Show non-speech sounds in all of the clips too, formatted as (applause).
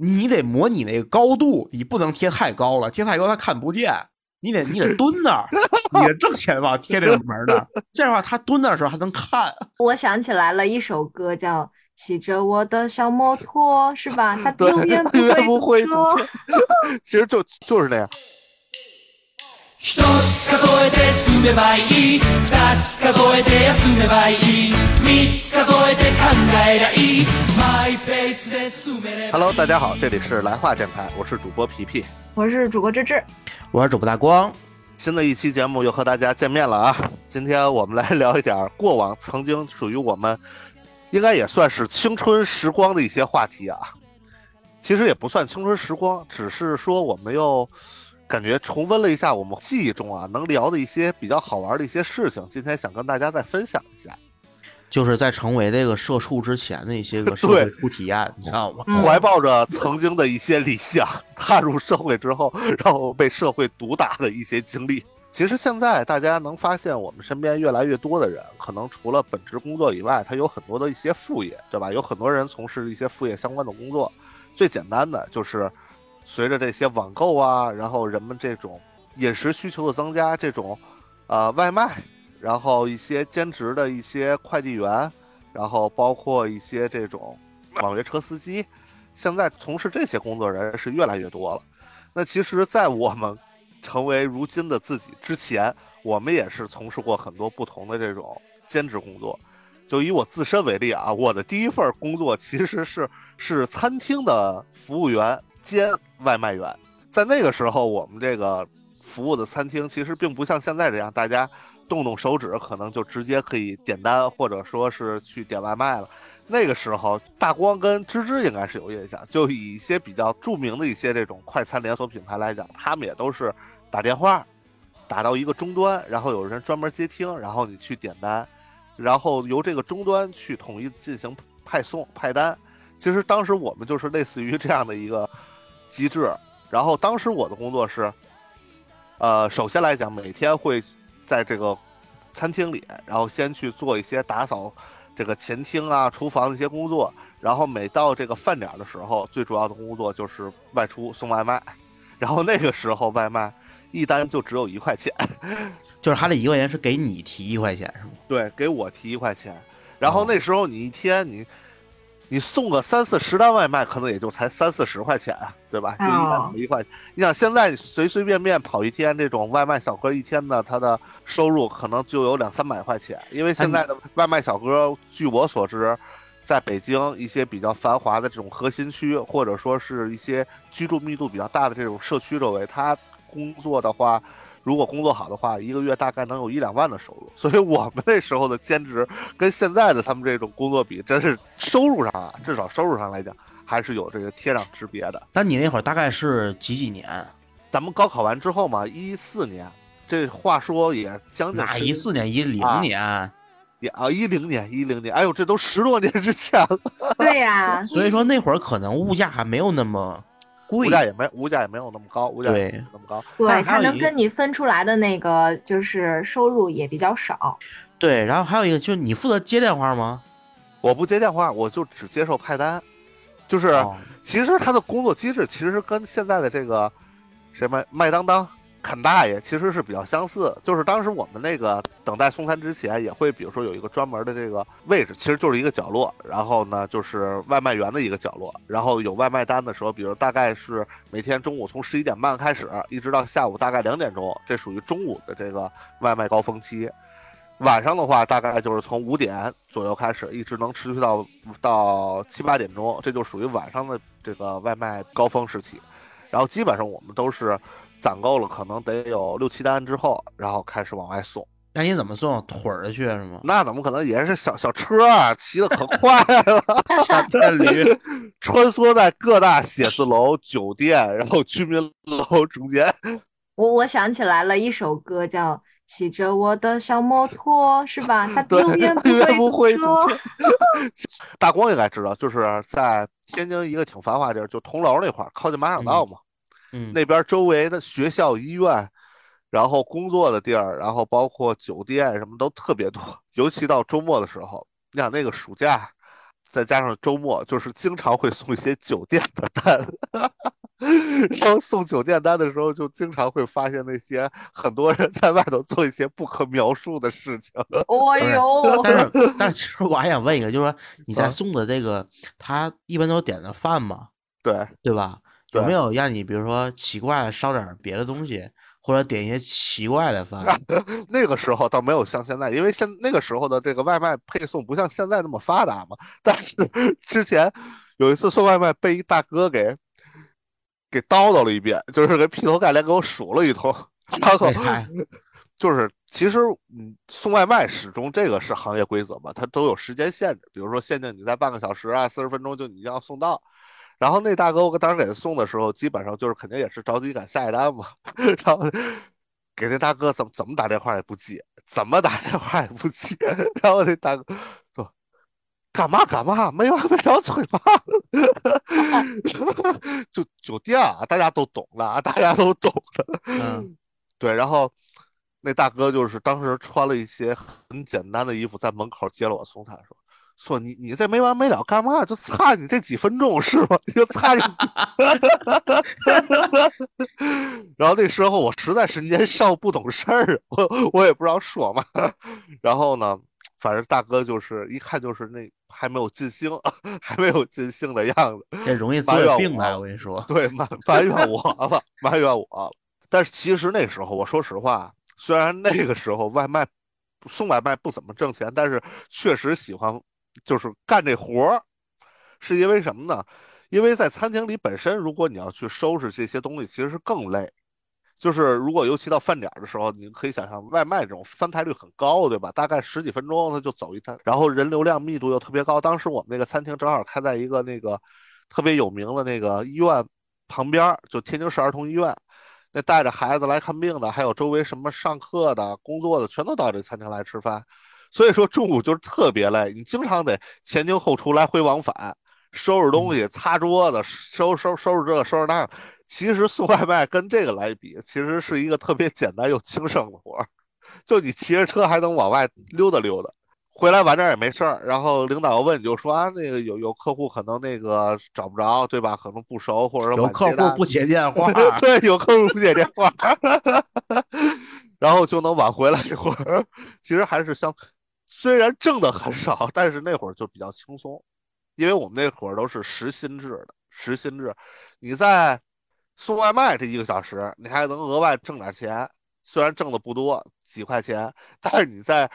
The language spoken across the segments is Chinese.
你得模拟那个高度，你不能贴太高了，贴太高他看不见。你得你得 (laughs) 蹲那儿，你的正前方贴这个门那儿，这样的话他蹲那儿的时候还能看。(laughs) 我想起来了一首歌叫《骑着我的小摩托》，是吧？他永远不会堵车。(laughs) 其实就就是那样。一つ数えて進めばいい二つ数えて休めばいい三つ数えて考えりゃいいマイペースで進めれば Hello，大家好，这里是来话电台，我是主播皮皮。我是主播芝芝，我是主播大光，新的一期节目又和大家见面了啊！今天我们来聊一点过往曾经属于我们，应该也算是青春时光的一些话题啊。其实也不算青春时光，只是说我们又 感觉重温了一下我们记忆中啊能聊的一些比较好玩的一些事情，今天想跟大家再分享一下。就是在成为这个社畜之前的一些个社会初体验，(laughs) 你知道吗？嗯怀抱着曾经的一些理想，踏入社会之后，然后被社会毒打的一些经历。其实现在大家能发现，我们身边越来越多的人，可能除了本职工作以外，他有很多的一些副业，对吧？有很多人从事一些副业相关的工作。最简单的就是，随着这些网购啊，然后人们这种饮食需求的增加，这种呃外卖，然后一些兼职的一些快递员，然后包括一些这种网约车司机，现在从事这些工作人是越来越多了。那其实，在我们成为如今的自己之前，我们也是从事过很多不同的这种兼职工作。就以我自身为例啊，我的第一份工作其实是是餐厅的服务员兼外卖员。在那个时候，我们这个服务的餐厅其实并不像现在这样，大家动动手指可能就直接可以点单，或者说是去点外卖了。那个时候，大光跟芝芝应该是有印象，就以一些比较著名的一些这种快餐连锁品牌来讲，他们也都是打电话打到一个终端，然后有人专门接听，然后你去点单，然后由这个终端去统一进行派送派单。其实当时我们就是类似于这样的一个机制。然后当时我的工作是，呃，首先来讲，每天会在这个餐厅里，然后先去做一些打扫这个前厅啊、厨房的一些工作。然后每到这个饭点的时候，最主要的工作就是外出送外卖。然后那个时候外卖一单就只有一块钱，(laughs) 就是他这一块钱是给你提一块钱是吗？对，给我提一块钱。然后哦那时候你一天你你送个三四十单外卖，可能也就才三四十块钱啊，对吧？就一单哦一块钱。你想现在你随随便便跑一天，这种外卖小哥一天呢，他的收入可能就有两三百块钱，因为现在的外卖小哥，据我所知。在北京一些比较繁华的这种核心区，或者说是一些居住密度比较大的这种社区周围，他工作的话，如果工作好的话，一个月大概能有一两万的收入。所以我们那时候的兼职跟现在的他们这种工作比，真是收入上啊，至少收入上来讲，还是有这个天壤之别的。但你那会儿大概是几几年？咱们高考完之后嘛，一四年，这话说也将近哪一四年？一零啊年？也啊一零年一零年，哎呦，这都十多年之前了，(laughs) 对呀、所以说那会儿可能物价还没有那么贵物。价也没物价也没有那么高，物价也没有那么高。对，他能跟你分出来的那个就是收入也比较少。对，然后还有一个就是你负责接电话吗？我不接电话，我就只接受派单，就是。哦其实他的工作机制其实跟现在的这个什么麦当当、肯大爷其实是比较相似。就是当时我们那个等待送餐之前，也会比如说有一个专门的这个位置，其实就是一个角落。然后呢，就是外卖员的一个角落。然后有外卖单的时候，比如大概是每天中午从十一点半开始，一直到下午大概两点钟，这属于中午的这个外卖高峰期。晚上的话，大概就是从五点左右开始，一直能持续到到七八点钟，这就属于晚上的这个外卖高峰时期。然后基本上我们都是攒够了，可能得有六七单之后，然后开始往外送。那你怎么送？腿儿去是吗？(laughs) 那怎么可能也是小小车啊，骑的可快了，小电驴。(laughs) 穿梭在各大写字楼、酒店，然后居民楼中间。我我想起来了一首歌叫《骑着我的小摩托》，是吧？他 (laughs) 对，永远不会堵堵车。车。大光应该知道，就是在天津一个挺繁华地儿，就铜楼那块儿，靠近马场道嘛。嗯，那边周围的学校、医院，然后工作的地儿，然后包括酒店什么都特别多。(laughs) 尤其到周末的时候，你想那个暑假，再加上周末，就是经常会送一些酒店的单。(laughs) 然后送酒店单的时候，就经常会发现那些很多人在外头做一些不可描述的事情。哦 (laughs) 呦，但是但是，其实我还想问一个，就是说你在啊送的这个，他一般都点的饭嘛，对，对吧？有没有让你比如说奇怪烧点别的东西，或者点一些奇怪的饭？(laughs) 那个时候倒没有像现在，因为现那个时候的这个外卖配送不像现在那么发达嘛。(laughs) 但是之前有一次送外卖被一大哥给给叨叨了一遍，就是给劈头盖脸给我数了一通，然后？(laughs) 就是其实嗯，送外卖始终这个是行业规则嘛，它都有时间限制，比如说限定你在半个小时啊、四十分钟就你要送到。然后那大哥我当时给他送的时候，基本上就是肯定也是着急赶下一单嘛，(laughs) 然后给那大哥怎么怎么打电话也不接，怎么打电话也不接，(laughs) 然后那大哥说干嘛干嘛，没完没了催嘛，(laughs) 就酒店啊，大家都懂的啊，大家都懂的，嗯，对，然后那大哥就是当时穿了一些很简单的衣服，在门口接了我送他，说说你你这没完没了干嘛？就差你这几分钟是吧？就差你。(laughs) 然后那时候我实在是年少不懂事儿，我我也不知道说嘛。(laughs) 然后呢，反正大哥就是一看就是那还没有尽兴，(laughs) 还没有尽兴的样子。这容易埋怨病来，我我跟你说。对，埋埋怨我了，埋怨我了。但是其实那时候，我说实话，虽然那个时候外卖送外卖不怎么挣钱，但是确实喜欢就是干这活儿，是因为什么呢？因为在餐厅里本身，如果你要去收拾这些东西，其实是更累。就是如果尤其到饭点的时候，你可以想象外卖这种翻台率很高，对吧？大概十几分钟他就走一摊，然后人流量密度又特别高。当时我们那个餐厅正好开在一个那个特别有名的那个医院旁边，就天津市儿童医院。那带着孩子来看病的，还有周围什么上课的、工作的，全都到这餐厅来吃饭。所以说中午就是特别累，你经常得前进后出，来回往返，收拾东西、擦桌子、收收收拾这个收拾那个。其实送外卖跟这个来比，其实是一个特别简单又轻省的活儿，就你骑着车还能往外溜达溜达，回来晚点也没事儿。然后领导要问你就说啊，那个有有客户可能那个找不着，对吧？可能不熟，或者说有客户不接电话，(laughs) 对，有客户不接电话 (laughs) (laughs) 然后就能晚回来一会儿。其实还是相，虽然挣的很少，但是那会儿就比较轻松，因为我们那会儿都是时薪制的，时薪制，你在送外卖这一个小时，你还能额外挣点钱，虽然挣的不多，几块钱，但是你在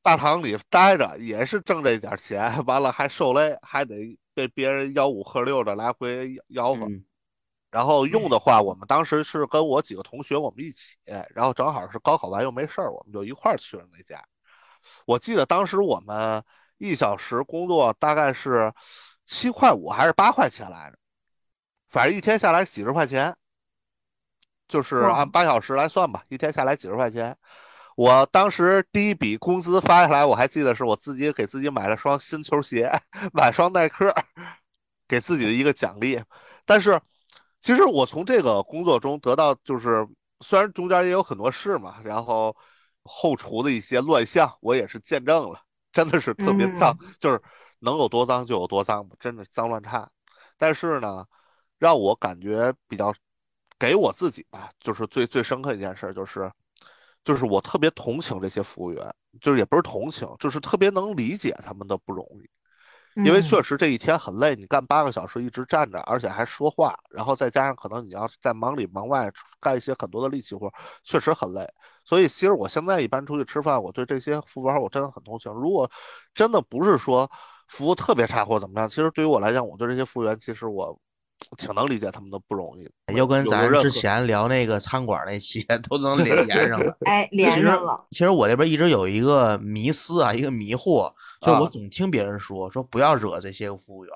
大堂里待着也是挣这点钱，完了还受累，还得被别人吆五喝六的来回吆喝。嗯然后用的话，我们当时是跟我几个同学我们一起，然后正好是高考完又没事儿，我们就一块儿去了那家。我记得当时我们一小时工作大概是七块五还是八块钱来着，反正一天下来几十块钱，就是按八小时来算吧，一天下来几十块钱。我当时第一笔工资发下来，我还记得是我自己给自己买了双新球鞋，(laughs) 买双耐克，给自己的一个奖励。但是，其实我从这个工作中得到，就是虽然中间也有很多事嘛，然后后厨的一些乱象，我也是见证了，真的是特别脏，(laughs) 就是能有多脏就有多脏吧，真的脏乱差。但是呢，让我感觉比较给我自己吧，就是最最深刻一件事就是，就是我特别同情这些服务员，就是也不是同情，就是特别能理解他们的不容易。因为嗯确实这一天很累，你干八个小时一直站着，而且还说话，然后再加上可能你要在忙里忙外干一些很多的力气活，确实很累。所以其实我现在一般出去吃饭，我对这些服务员我真的很同情。如果真的不是说服务特别差或者怎么样，其实对于我来讲，我对这些服务员其实我挺能理解他们的不容易的。又跟咱之前聊那个餐馆那期都能连 (laughs) 连上了。哎连其实上了，其实我这边一直有一个迷思啊，一个迷惑，就是我啊总听别人说说不要惹这些个服务员，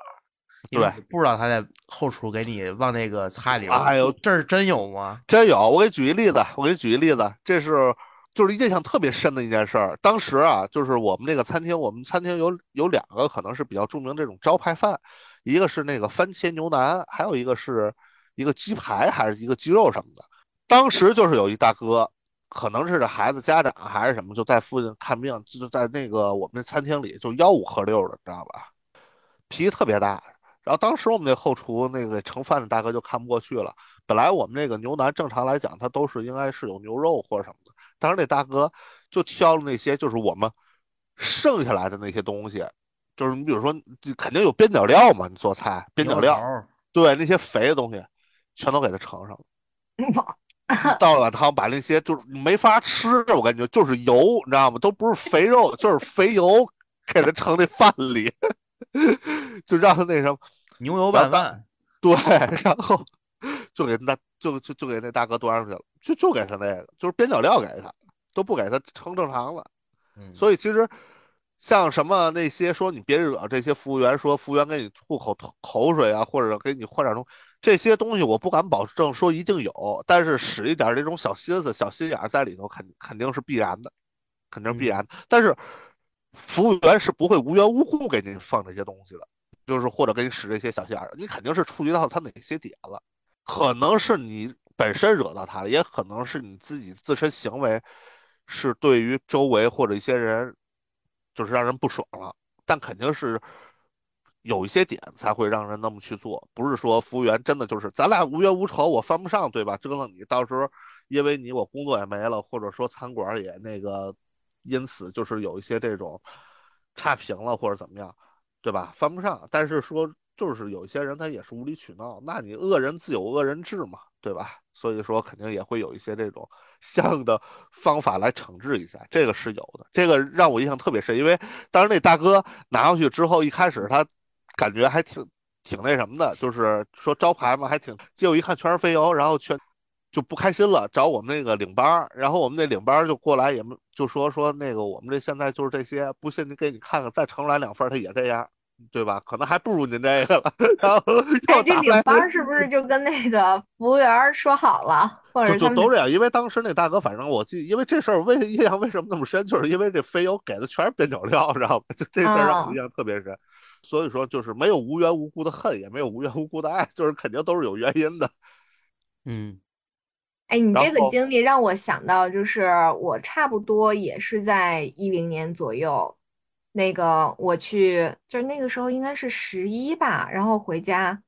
因为对不知道他在后厨给你往那个菜里。哎呦这是真有吗？真有，我给你举一例子，我给你举一例子，这是就是印象特别深的一件事儿。当时啊，就是我们那个餐厅，我们餐厅有有两个可能是比较著名这种招牌饭，一个是那个番茄牛腩，还有一个是一个鸡排还是一个鸡肉什么的。当时就是有一大哥，可能是这孩子家长还是什么，就在附近看病，就在那个我们餐厅里就吆五喝六的，知道吧？脾气特别大。然后当时我们那后厨那个盛饭的大哥就看不过去了。本来我们那个牛腩正常来讲，它都是应该是有牛肉或者什么的，但是那大哥就挑了那些就是我们剩下来的那些东西，就是你比如说肯定有边角料嘛，你做菜边角料，对那些肥的东西全都给他盛上了。倒了碗汤，把那些就是没法吃，我感觉就是油，你知道吗？都不是肥肉，就是肥油，给他盛那饭里，就让他那什么牛油拌饭。对，然后就给那就就就给那大哥端上去了，就就给他那个，就是边角料给他，都不给他成正常的。所以其实像什么那些说你别惹这些服务员，说服务员给你吐口口水啊，或者给你换点东西。这些东西我不敢保证说一定有，但是使一点这种小心思、小心眼在里头，肯肯定是必然的，肯定是必然的。但是服务员是不会无缘无故给您放这些东西的，就是或者给你使这些小心眼，你肯定是触及到他哪些点了，可能是你本身惹到他了，也可能是你自己自身行为是对于周围或者一些人就是让人不爽了，但肯定是。有一些点才会让人那么去做，不是说服务员真的就是咱俩无冤无仇，我犯不上，对吧？折腾你，到时候因为你我工作也没了，或者说餐馆也那个，因此就是有一些这种差评了或者怎么样，对吧？犯不上，但是说就是有些人他也是无理取闹，那你恶人自有恶人治嘛，对吧？所以说肯定也会有一些这种 (laughs) 相应的方法来惩治一下，这个是有的。这个让我印象特别深，因为当时那大哥拿回去之后，一开始他。感觉还挺挺那什么的，就是说招牌嘛，还挺。结果一看全是肥油，然后全就不开心了，找我们那个领班然后我们那领班就过来，也就说说那个我们这现在就是这些，不信你给你看看，再盛来两份，他也这样，对吧？可能还不如您这个了。然后 (laughs) (laughs) 哎，这领班是不是 (laughs) 就跟那个服务员说好了，或者就都这样？因为当时那大哥，反正我记，因为这事儿为印象为什么那么深，就是因为这肥油给的全是边角料，知道吧？就这事儿让我印象特别深。所以说，就是没有无缘无故的恨，也没有无缘无故的爱，就是肯定都是有原因的。嗯，哎，你这个经历让我想到，就是我差不多也是在一零年左右，那个我去，就是那个时候应该是十一吧，然后回家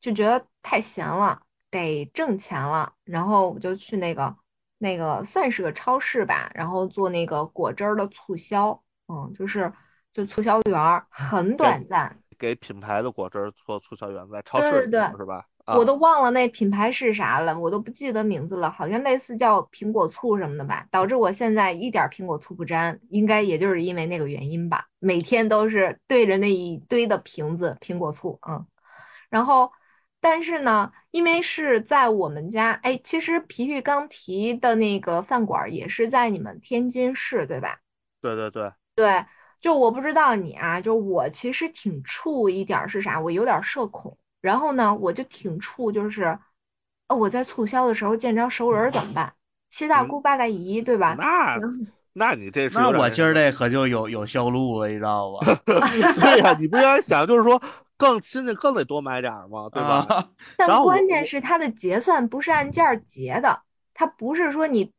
就觉得太闲了，得挣钱了，然后我就去那个那个算是个超市吧，然后做那个果汁儿的促销，嗯，就是。就促销员很短暂，给品牌的果汁做促销员在超市对对是吧？我都忘了那品牌是啥了，我都不记得名字了，好像类似叫苹果醋什么的吧。导致我现在一点苹果醋不沾，应该也就是因为那个原因吧。每天都是对着那一堆的瓶子苹果醋，嗯。然后，但是呢，因为是在我们家，哎，其实皮皮刚提的那个饭馆也是在你们天津市，对吧？对对对对。就我不知道你啊，就我其实挺怵一点是啥，我有点社恐。然后呢，我就挺怵，就是，呃，我在促销的时候见着熟人怎么办？七大姑八大姨，对吧？那，那你这那我今儿这可就有有销路了，你知道吧？(laughs) (laughs) 对呀，你不应该想就是说更亲戚更得多买点吗？对吧？(laughs) 但关键是他的结算不是按件结的，他不是说你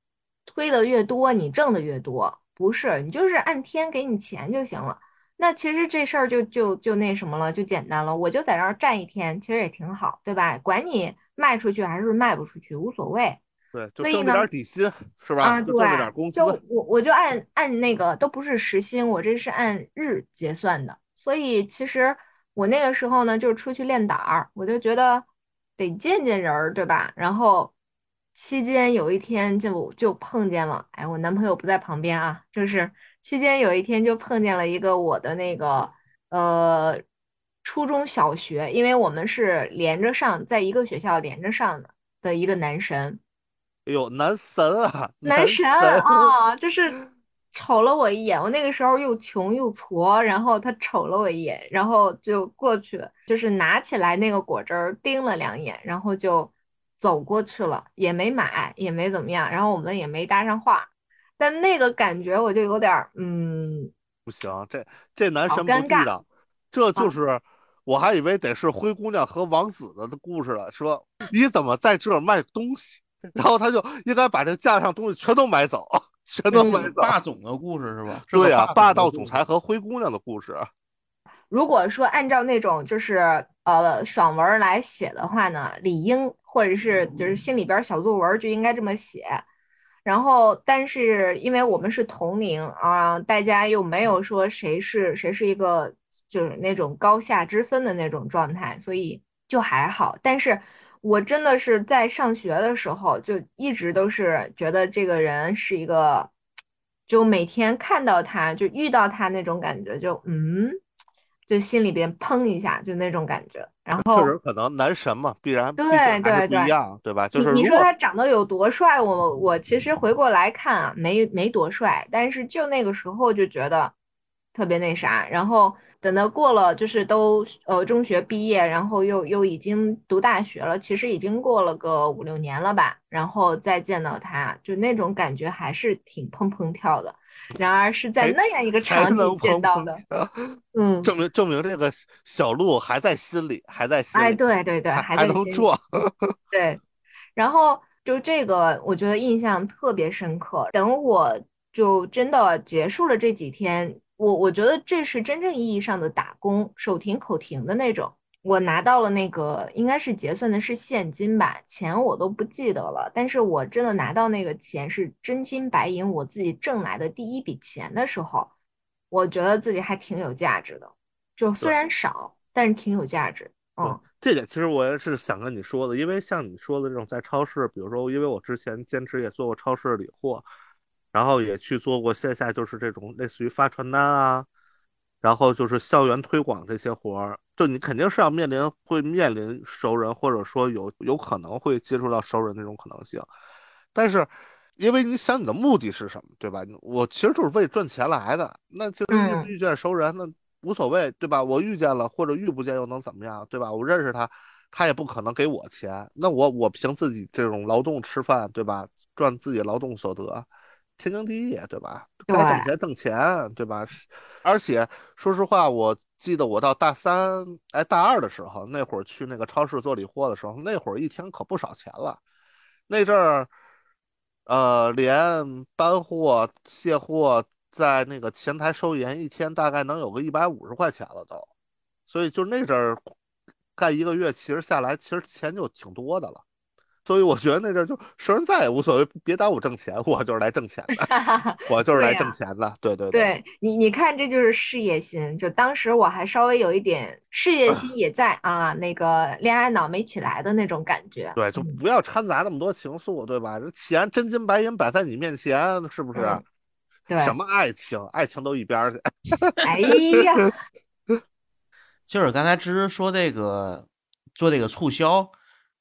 推的越多，你挣的越多。不是你就是按天给你钱就行了，那其实这事儿就就就那什么了，就简单了。我就在这儿站一天，其实也挺好，对吧？管你卖出去还是卖不出去，无所谓。对，就挣点底薪是吧？啊，对，点工资。就我我就按按那个都不是时薪，我这是按日结算的。所以其实我那个时候呢，就是出去练胆儿，我就觉得得见见人儿，对吧？然后。期间有一天就就碰见了，哎，我男朋友不在旁边啊，就是期间有一天就碰见了一个我的那个呃初中小学，因为我们是连着上，在一个学校连着上的的一个男神。哎呦，男神啊！男神啊，(laughs) 就是瞅了我一眼，我那个时候又穷又矬，然后他瞅了我一眼，然后就过去，就是拿起来那个果汁儿盯了两眼，然后就。走过去了，也没买，也没怎么样，然后我们也没搭上话，但那个感觉我就有点儿，嗯，不行，这这男神不地道，这就是我还以为得是灰姑娘和王子的故事了，说你怎么在这儿卖东西，(laughs) 然后他就应该把这架上东西全都买走，全都买走。霸总的故事是吧？对呀，霸道总裁和灰姑娘的故事。如果说按照那种就是呃爽文来写的话呢，理应或者是就是心里边儿小作文儿就应该这么写。然后，但是因为我们是同龄啊，大家又没有说谁是谁是一个就是那种高下之分的那种状态，所以就还好。但是我真的是在上学的时候就一直都是觉得这个人是一个，就每天看到他就遇到他那种感觉，就嗯，就心里边砰一下，就那种感觉。然后确实可能男神嘛，必然对对对不一样，对吧？就你你是如果说他长得有多帅，我我其实回过来看啊，没没多帅，但是就那个时候就觉得特别那啥，然后等到过了，就是都呃中学毕业，然后又又已经读大学了，其实已经过了个五六年了吧，然后再见到他，就那种感觉还是挺砰砰跳的。然而是在那样一个场景见到的，证明证明这个小鹿还在心里，还在心里，哎，对对对，还在心里。对，然后就这个，我觉得印象特别深刻。等我就真的结束了这几天，我我觉得这是真正意义上的打工，手停口停的那种。我拿到了那个应该是结算的是现金吧，钱我都不记得了。但是我真的拿到那个钱是真金白银，我自己挣来的第一笔钱的时候，我觉得自己还挺有价值的。就虽然少，但是挺有价值。嗯，这点其实我也是想跟你说的，因为像你说的这种在超市，比如说，因为我之前兼职也做过超市理货，然后也去做过线下就是这种类似于发传单啊，然后就是校园推广这些活儿，就你肯定是要面临会面临熟人，或者说有有可能会接触到熟人那种可能性，但是。因为你想你的目的是什么，对吧？我其实就是为赚钱来的。那其实遇遇见熟人，那无所谓，对吧？我遇见了或者遇不见又能怎么样，对吧？我认识他，他也不可能给我钱，那我我凭自己这种劳动吃饭，对吧？赚自己劳动所得，天经地义，对吧？该挣钱挣钱，对吧？而且说实话，我记得我到大三，哎，大二的时候，那会儿去那个超市做理货的时候，那会儿一天可不少钱了。那阵儿，呃，连搬货、卸货，在那个前台收银，一天大概能有个一百五十块钱了都。所以就那阵儿干一个月，其实下来其实钱就挺多的了。所以我觉得那阵儿就熟人在也无所谓，别耽误挣钱，我就是来挣钱的，(laughs) 我就是来挣钱的。对对对你，你看，这就是事业心。就当时我还稍微有一点事业心 (clears throat) 也在啊，那个恋爱脑没起来的那种感觉。对，就嗯不要掺杂那么多情愫，对吧？这钱真金白银摆在你面前，是不是？嗯对，什么爱情，爱情都一边儿去。哎呀，(laughs) (laughs) 就是刚才芝芝说这个做这个促销，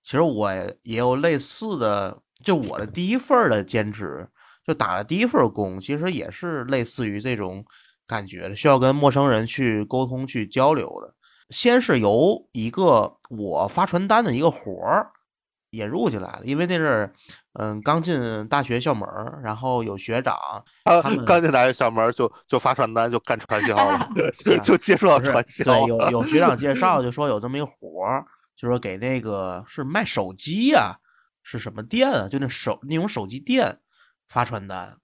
其实我也有类似的，就我的第一份的兼职，就打了第一份工，其实也是类似于这种感觉的，需要跟陌生人去沟通、去交流的。先是由一个我发传单的一个活儿引入进来了，因为那阵儿，嗯，刚进大学校门儿，然后有学长，(laughs) 啊他们，刚进大学校门儿就就发传单，就干传销了 (laughs) (laughs) 就接触到传销对，有。有学长介绍，就说有这么一个活儿，就说给那个是卖手机呀、是什么店啊？就那手那种手机店发传单。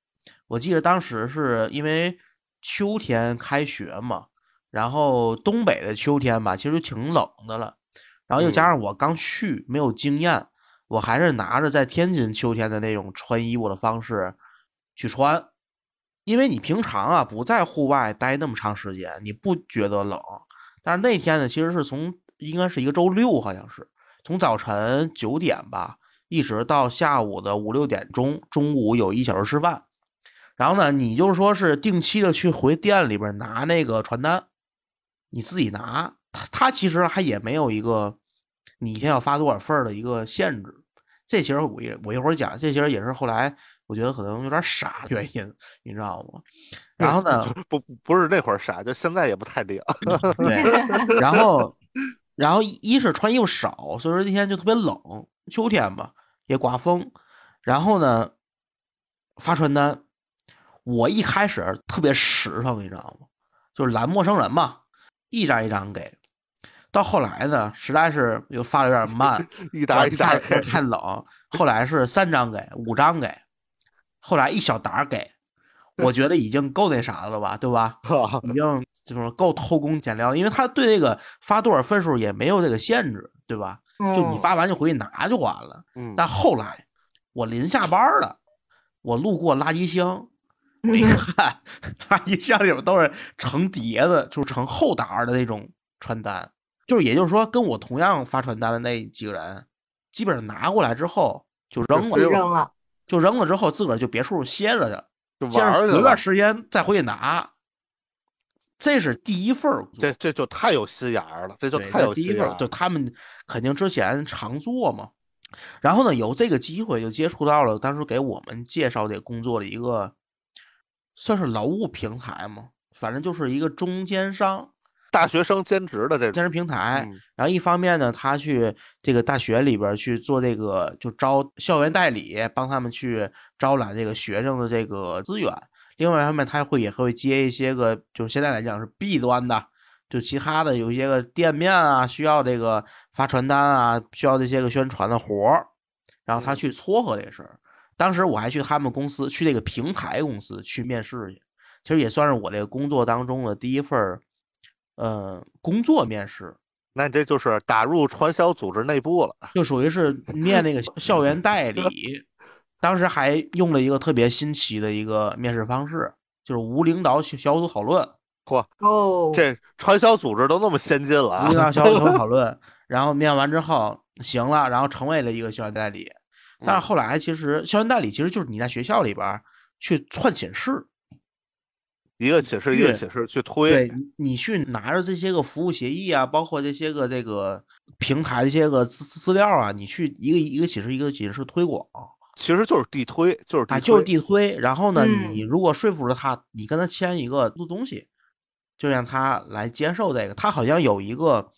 我记得当时是因为秋天开学嘛，然后东北的秋天吧，其实就挺冷的了，然后又加上我刚去，没有经验，我还是拿着在天津秋天的那种穿衣服的方式去穿。因为你平常啊不在户外待那么长时间，你不觉得冷。但是那天呢，其实是从应该是一个周六，好像是从早晨九点吧，一直到下午的五六点钟，中午有一小时吃饭。然后呢，你就是说是定期的去回店里边拿那个传单，你自己拿。他他其实还也没有一个你一天要发多少份儿的一个限制。这其实我一我一会儿讲，这其实也是后来我觉得可能有点傻的原因，你知道吗？然后呢，(laughs) 不不是那会儿傻，就现在也不太灵。对，然后然后一是穿衣服少，所以说那天就特别冷，秋天吧也刮风，然后呢发传单，我一开始特别实诚，你知道吗？就是拦陌生人嘛，一张一张给。到后来呢，实在是又发的有点慢，(laughs) 一沓一沓太太冷。后来是三张给，五张给，后来一小沓给。我觉得已经够那啥的了吧，对吧？已经就是够偷工减料，因为他对那个发多少分数也没有这个限制，对吧？就你嗯发完就回去拿就完了。嗯，但后来我临下班了，我路过垃圾箱，我一看，垃圾箱里边都是成叠的，就是成厚沓的那种传单。就是也就是说，跟我同样发传单的那几个人，基本上拿过来之后就扔了，就扔了，就扔了之后自个儿就别处歇着去了，隔段。时间再回去拿。这是第一份这这就太有心眼儿了，这就，太有第一份儿，有心眼儿了。就他们肯定之前常做嘛。然后呢，有这个机会就接触到了当时给我们介绍这工作的一个，算是劳务平台嘛，反正就是一个中间商大学生兼职的这种，兼职平台。嗯然后一方面呢，他去这个大学里边去做这个，就招校园代理，帮他们去招揽这个学生的这个资源。另外一方面，他会也会接一些个，就现在来讲是 B 端的，就其他的有一些个店面啊，需要这个发传单啊，需要这些个宣传的活儿，然后他嗯去撮合这事儿。当时我还去他们公司，去那个平台公司去面试去，其实也算是我这个工作当中的第一份儿，呃，工作面试。那你这就是打入传销组织内部了。(laughs) 就属于是面那个校园代理，当时还用了一个特别新奇的一个面试方式，就是无领导小小组讨论，嚯，哦，这传销组织都那么先进了无领啊！导小组讨 (laughs) 论，然后面完之后行了，然后成为了一个校园代理。但是后来其实校园代理其实就是你在学校里边去串寝室，一个寝室一个对寝室去推，对你你去拿着这些个服务协议啊，包括这些个这个平台这些个资资料啊，你去一个一个寝室一个寝室推广。其实就是地推，就是地啊，就是推地推。然后呢，嗯你如果说服了他，你跟他签一个录东西，就让他来接受这个。他好像有一个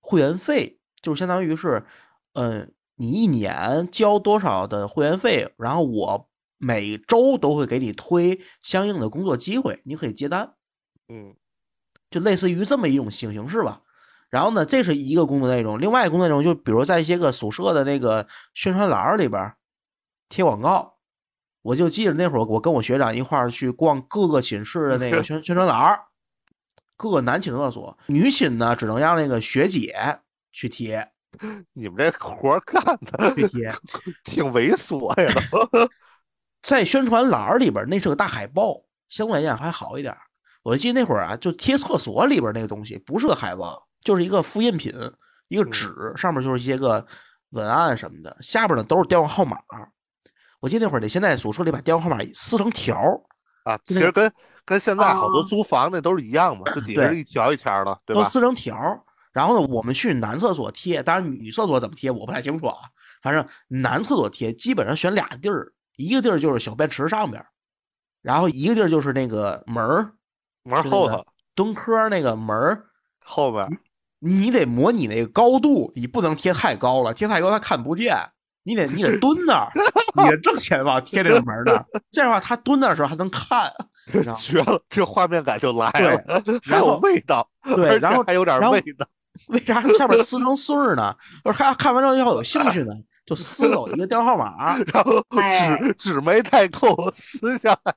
会员费，就是相当于是，呃，你一年交多少的会员费，然后我每周都会给你推相应的工作机会，你可以接单，嗯，就类似于这么一种形形式吧。然后呢，这是一个工作内容，另外一个工作内容就比如在一些个宿舍的那个宣传栏里边贴广告，我就记得那会儿我跟我学长一块儿去逛各个寝室的那个宣 (laughs) 宣传栏儿，各个男寝厕所，女寝呢只能让那个学姐去贴你们这活儿干的去贴，挺猥琐呀。(laughs) 在宣传栏里边那是个大海报，相对来讲还好一点儿。我记得那会儿啊，就贴厕所里边那个东西不是个海报，就是一个复印品，一个纸，上面就是一些个文案什么的，下边呢都是电话号码。我记得那会儿得现在宿舍里把电话号码撕成条儿，啊，其实跟跟现在好多哦租房那都是一样嘛，就底下对一条一条的，对吧？都撕成条儿。然后呢，我们去男厕所贴，当然女厕所怎么贴我不太清楚啊。反正男厕所贴基本上选俩地儿，一个地儿就是小便池上边儿，然后一个地儿就是那个门儿，门后头蹲科那个门儿，后边你得模拟那个高度，你不能贴太高了，贴太高他看不见。你得你得蹲那儿，(laughs) 你得正前方贴这个门儿那儿，(laughs) 这样的话他蹲那儿的时候还能看。(laughs) 绝了，这画面感就来了，还有味道，对，然后还有点味道。(laughs) 为啥下边撕成碎儿呢？(laughs) 就是看看完之后要有兴趣呢，就撕走一个电话号码，(laughs) 然后哎纸纸没带够，撕下来，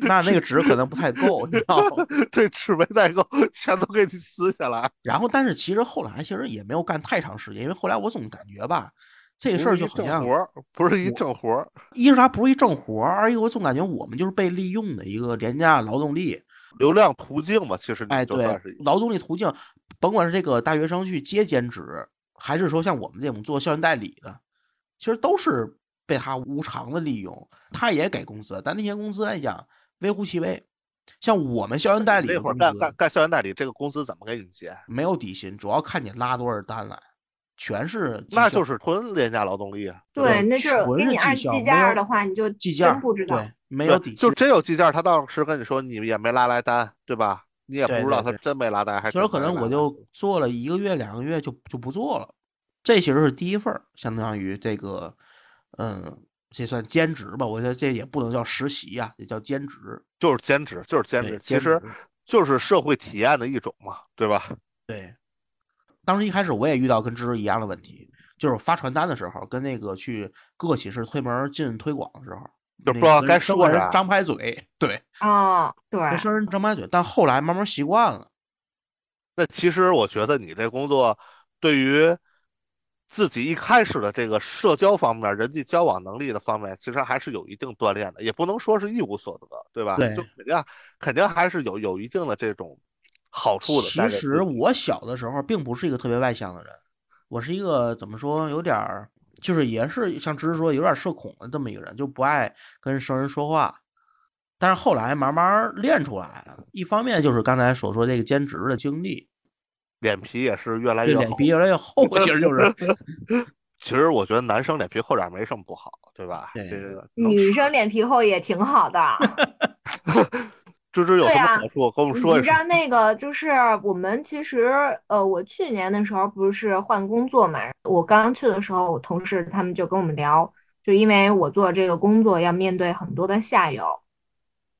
那那个纸可能不太够，你知道吗？对纸没带够，全都给你撕下来。然后，但是其实后来其实也没有干太长时间，因为后来我总感觉吧，这个事儿就好像不是一正活，不是一正活儿。一是它不是一正活儿，二一个我总感觉我们就是被利用的一个廉价劳动力。流量途径嘛，其实哎，对劳动力途径，甭管是这个大学生去接兼职，还是说像我们这种做校园代理的，其实都是被他无偿的利用。他也给工资，但那些工资来讲微乎其微。像我们校园代理那的工资会儿干干干校园代理，这个工资怎么给你结？没有底薪，主要看你拉多少单来，全是那就是纯廉价劳动力啊。对，那就是纯给你按计是绩效没有价的话，你就计价真不知道。对，没有底薪就。真有计件，他当时跟你说你也没拉来单，对吧？你也不知道他真没拉单还是所以可能我就做了一个月、两个月就就不做了。这其实是第一份，相当于这个，嗯，这算兼职吧？我觉得这也不能叫实习呀、也叫兼职。就是兼职，就是兼职，其实就是社会体验的一种嘛，对吧？对，当时一开始我也遇到跟芝芝一样的问题，就是发传单的时候，跟那个去各个寝室推门进推广的时候，就不知道该说啥人张拍嘴，对，啊，对，跟生人张拍嘴，但后来慢慢习惯了。那其实我觉得你这工作对于自己一开始的这个社交方面、人际交往能力的方面，其实还是有一定锻炼的，也不能说是一无所得，对吧？对就肯定肯定还是有有一定的这种好处的。其实我小的时候并不是一个特别外向的人，我是一个怎么说，有点儿就是也是像芝芝说有点社恐的这么一个人，就不爱跟生人说话。但是后来慢慢练出来了，一方面就是刚才所说这个兼职的经历，脸皮也是越来越厚。脸皮越来越厚，(laughs) 其实就是 (laughs) 其实我觉得男生脸皮厚点儿没什么不好，对吧？对这个能女生脸皮厚也挺好的。芝芝有什么好处？跟我们说一说。你知道那个就是我们其实呃，我去年的时候不是换工作嘛，我刚刚去的时候，我同事他们就跟我们聊，就因为我做这个工作要面对很多的下游，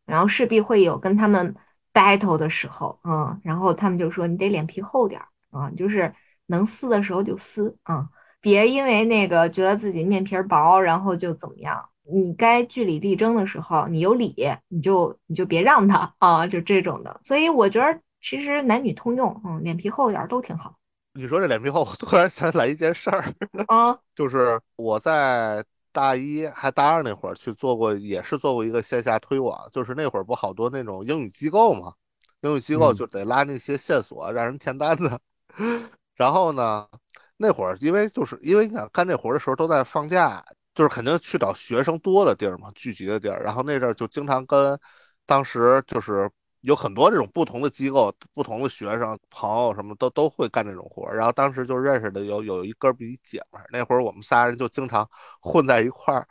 然后势必会有跟他们 battle 的时候，嗯，然后他们就说你得脸皮厚点儿啊，就是能撕的时候就撕啊，别因为那个觉得自己面皮儿薄，然后就怎么样。你该据理力争的时候，你有理，你就你就别让他啊，就这种的。所以我觉得其实男女通用，嗯，脸皮厚一点儿都挺好。你说这脸皮厚，我突然想起来一件事儿，(laughs) 啊，就是我在大一还大二那会儿去做过，也是做过一个线下推广，就是那会儿不好多那种英语机构嘛，英语机构嗯就得拉那些线索让人填单子，(laughs) 然后呢，那会儿因为就是因为你想干这活儿的时候都在放假，就是肯定去找学生多的地儿嘛，聚集的地儿，然后那阵儿就经常跟当时就是有很多这种不同的机构、不同的学生朋友什么都都会干这种活儿，然后当时就认识的有有一哥们儿一姐们儿，那会儿我们仨人就经常 (laughs) 混在一块儿。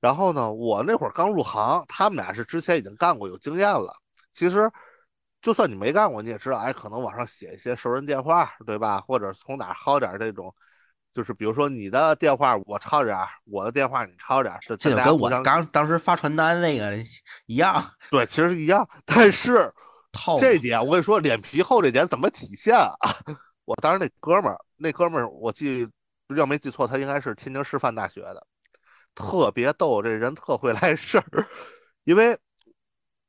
然后呢，我那会儿刚入行，他们俩是之前已经干过，有经验了。其实，就算你没干过，你也知道，哎，可能网上写一些熟人电话，对吧？或者从哪薅点这种，就是比如说你的电话我抄点儿，我的电话你抄点儿，这这就跟我刚当时发传单那个一样，对，其实一样。但是套这点，我跟你说，脸皮厚这点怎么体现啊？(laughs) 我当时那哥们儿，那哥们儿，我记要没记错，他应该是天津师范大学的，特别逗，这人特会来事儿。因为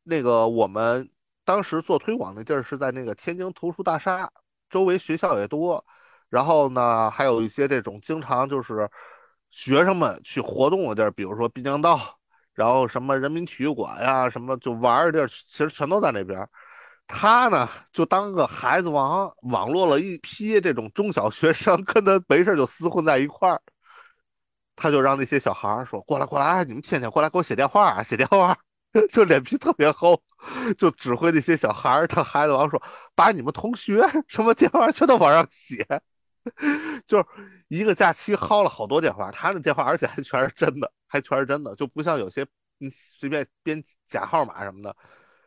那个我们当时做推广的地儿是在那个天津图书大厦，周围学校也多，然后呢，还有一些这种经常就是学生们去活动的地儿，比如说滨江道。然后什么人民体育馆呀，什么就玩的地儿，其实全都在那边。他呢，就当个孩子王，网络了一批这种中小学生，跟他没事就厮混在一块儿。他就让那些小孩儿说：“过来，过来，你们天天过来给我写电话啊，写电话。(laughs) ”就脸皮特别厚，就指挥那些小孩儿，他孩子王说：“把你们同学什么电话全都往上写。”就是一个假期薅了好多电话，他那电话而且还全是真的，还全是真的，就不像有些你随便编假号码什么的，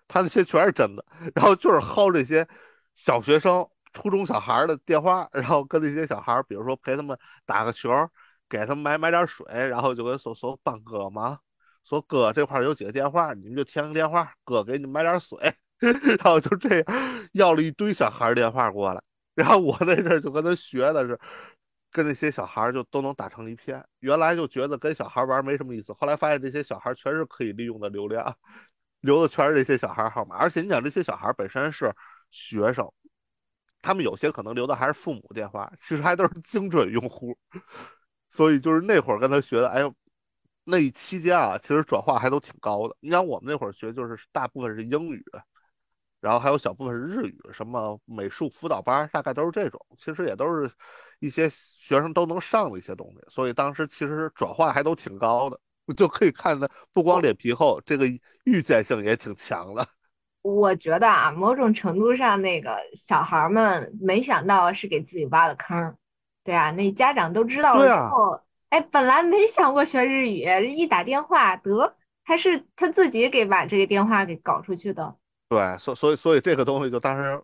他那些全是真的。然后就是薅这些小学生、初中小孩的电话，然后跟那些小孩，比如说陪他们打个球，给他们买买点水，然后就跟说说帮哥忙，说哥这块有几个电话，你们就填个电话，哥给你们买点水，(laughs) 然后就这样要了一堆小孩电话过来。(laughs) 然后我那阵儿就跟他学的是，跟那些小孩就都能打成一片。原来就觉得跟小孩玩没什么意思，后来发现这些小孩全是可以利用的流量，(laughs) 留的全是这些小孩号码。而且你想，这些小孩本身是学生，他们有些可能留的还是父母电话，其实还都是精准用户。所以就是那会儿跟他学的，哎呦，那一期间啊，其实转化还都挺高的。你想我们那会儿学就是大部分是英语。然后还有小部分是日语，什么美术辅导班，大概都是这种。其实也都是一些学生都能上的一些东西，所以当时其实转化还都挺高的，(laughs) 就可以看的不光脸皮厚，这个预见性也挺强的。(laughs) 我觉得啊，某种程度上，那个小孩们没想到是给自己挖的坑，对啊，那家长都知道了之后，哎，本来没想过学日语，一打电话得还是他自己给把这个电话给搞出去的。对，所所以所以这个东西就当时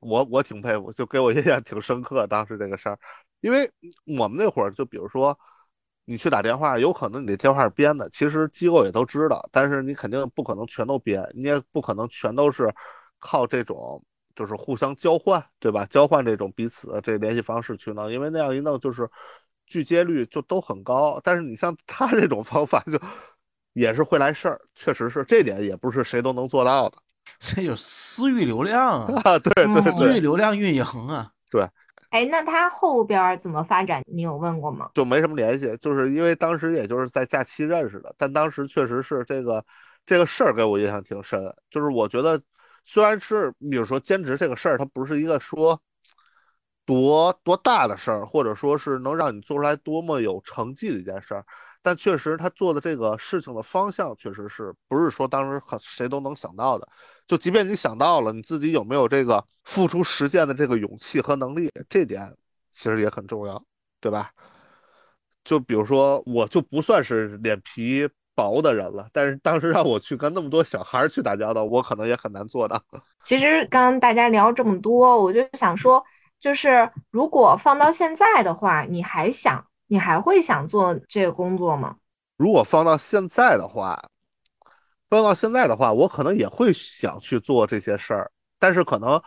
我我挺佩服，就给我印象挺深刻。当时这个事儿，因为我们那会儿就比如说你去打电话，有可能你的电话是编的，其实机构也都知道，但是你肯定不可能全都编，你也不可能全都是靠这种就是互相交换，对吧？交换这种彼此的这联系方式去弄，因为那样一弄就是拒接率就都很高。但是你像他这种方法就。(laughs) 也是会来事儿，确实是这点也不是谁都能做到的这有私域流量啊，啊。对对嗯私域，流量运营啊，对哎，那他后边怎么发展？你有问过吗？就没什么联系，就是因为当时也就是在假期认识的，但当时确实是这个这个事儿给我印象挺深，就是我觉得虽然是比如说兼职这个事儿，它不是一个说多多大的事儿，或者说是能让你做出来多么有成绩的一件事儿，但确实他做的这个事情的方向，确实是不是说当时很谁都能想到的。就即便你想到了，你自己有没有这个付出实践的这个勇气和能力，这点其实也很重要，对吧？就比如说，我就不算是脸皮薄的人了，但是当时让我去跟那么多小孩去打交道，我可能也很难做到。(laughs) 其实刚刚大家聊这么多，我就想说，就是如果放到现在的话，你还想，你还会想做这个工作吗？如果放到现在的话，放到现在的话，我可能也会想去做这些事儿，但是可能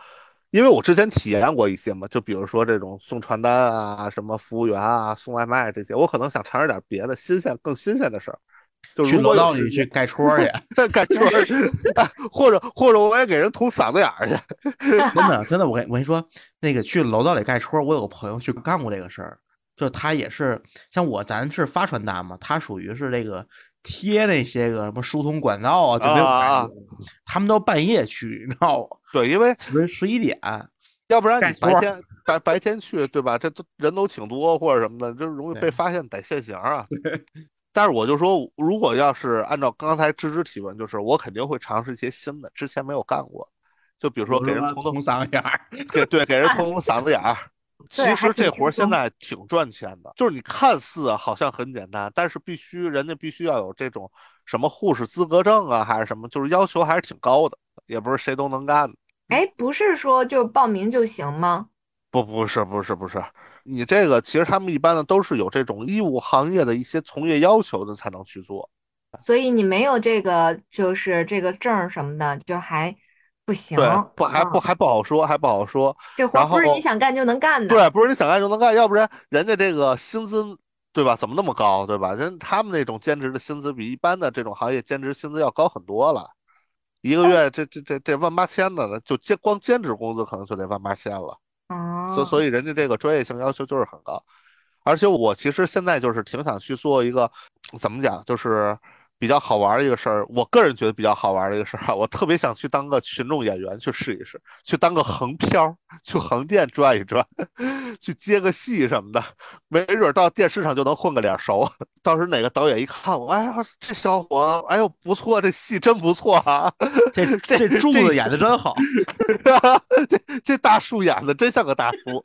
因为我之前体验过一些嘛，就比如说这种送传单啊、什么服务员啊、送外卖这些，我可能想尝试点别的新鲜、更新鲜的事儿。就去楼道里去盖戳去 (laughs) 盖戳儿去，(laughs) 或者或者我也给人捅嗓子眼儿去。真的真的，我跟我跟你说，那个去楼道里盖戳儿，我有个朋友去干过这个事儿，就他也是像我，咱是发传单嘛，他属于是这个贴那些个什么疏通管道啊，就那种他们都半夜去，你知道吗？对，因为十十一点，要不然你白天白白天去，对吧？这都人都挺多或者什么的，就容易被发现逮现行啊。(laughs) 但是我就说，如果要是按照刚才芝芝提问，就是我肯定会尝试一些新的，之前没有干过。就比如说给人捅捅捅，(laughs) 嗓子眼儿，给对给人捅捅嗓子眼儿。其实这活儿现在挺赚钱的，就是你看似好像很简单，但是必须人家必须要有这种什么护士资格证啊，还是什么，就是要求还是挺高的，也不是谁都能干的。哎，不是说就报名就行吗？不，不是，不是，不是，你这个其实他们一般的都是有这种医务行业的一些从业要求的才能去做。所以你没有这个，就是这个证儿什么的，就还不行。对，不还不嗯还不好说，还不好说。这活不是你想干就能干的。对，不是你想干就能干，要不然人家这个薪资，对吧？怎么那么高，对吧？人他们那种兼职的薪资比一般的这种行业兼职薪资要高很多了，一个月这这这这万八千的呢，就兼光兼职工资可能就得万八千了。哦，所所以人家这个专业性要求就是很高，而且我其实现在就是挺想去做一个怎么讲，就是比较好玩的一个事儿。我个人觉得比较好玩的一个事儿，我特别想去当个群众演员去试一试，去当个横漂，去横店转一转，(laughs) 去接个戏什么的，没准到电视上就能混个脸熟。到时哪个导演一看我，哎呀，这小伙子，哎呦不错，这戏真不错啊。(laughs) 这这柱子演的真好，(laughs) 这这大叔演的真像个大叔，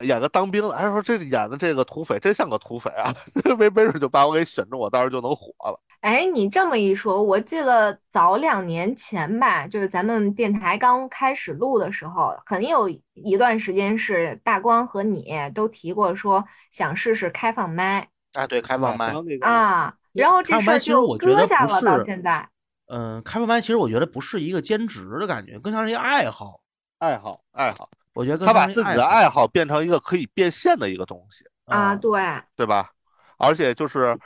演个当兵的，哎说这演的这个土匪真像个土匪啊，没没准就把我给选中，我到时候就能火了。哎，你这么一说，我记得早两年前吧，就是咱们电台刚开始录的时候，很有一段时间是大光和你都提过说想试试开放麦啊，对，开放麦啊，然后这开放麦其实事儿就我觉得搁下不了，到是现在。嗯，开放麦其实我觉得不是一个兼职的感觉，更像是一个爱好。爱好爱好，我觉得更他把自己的爱好变成一个可以变现的一个东西，啊，嗯对，对吧？而且就是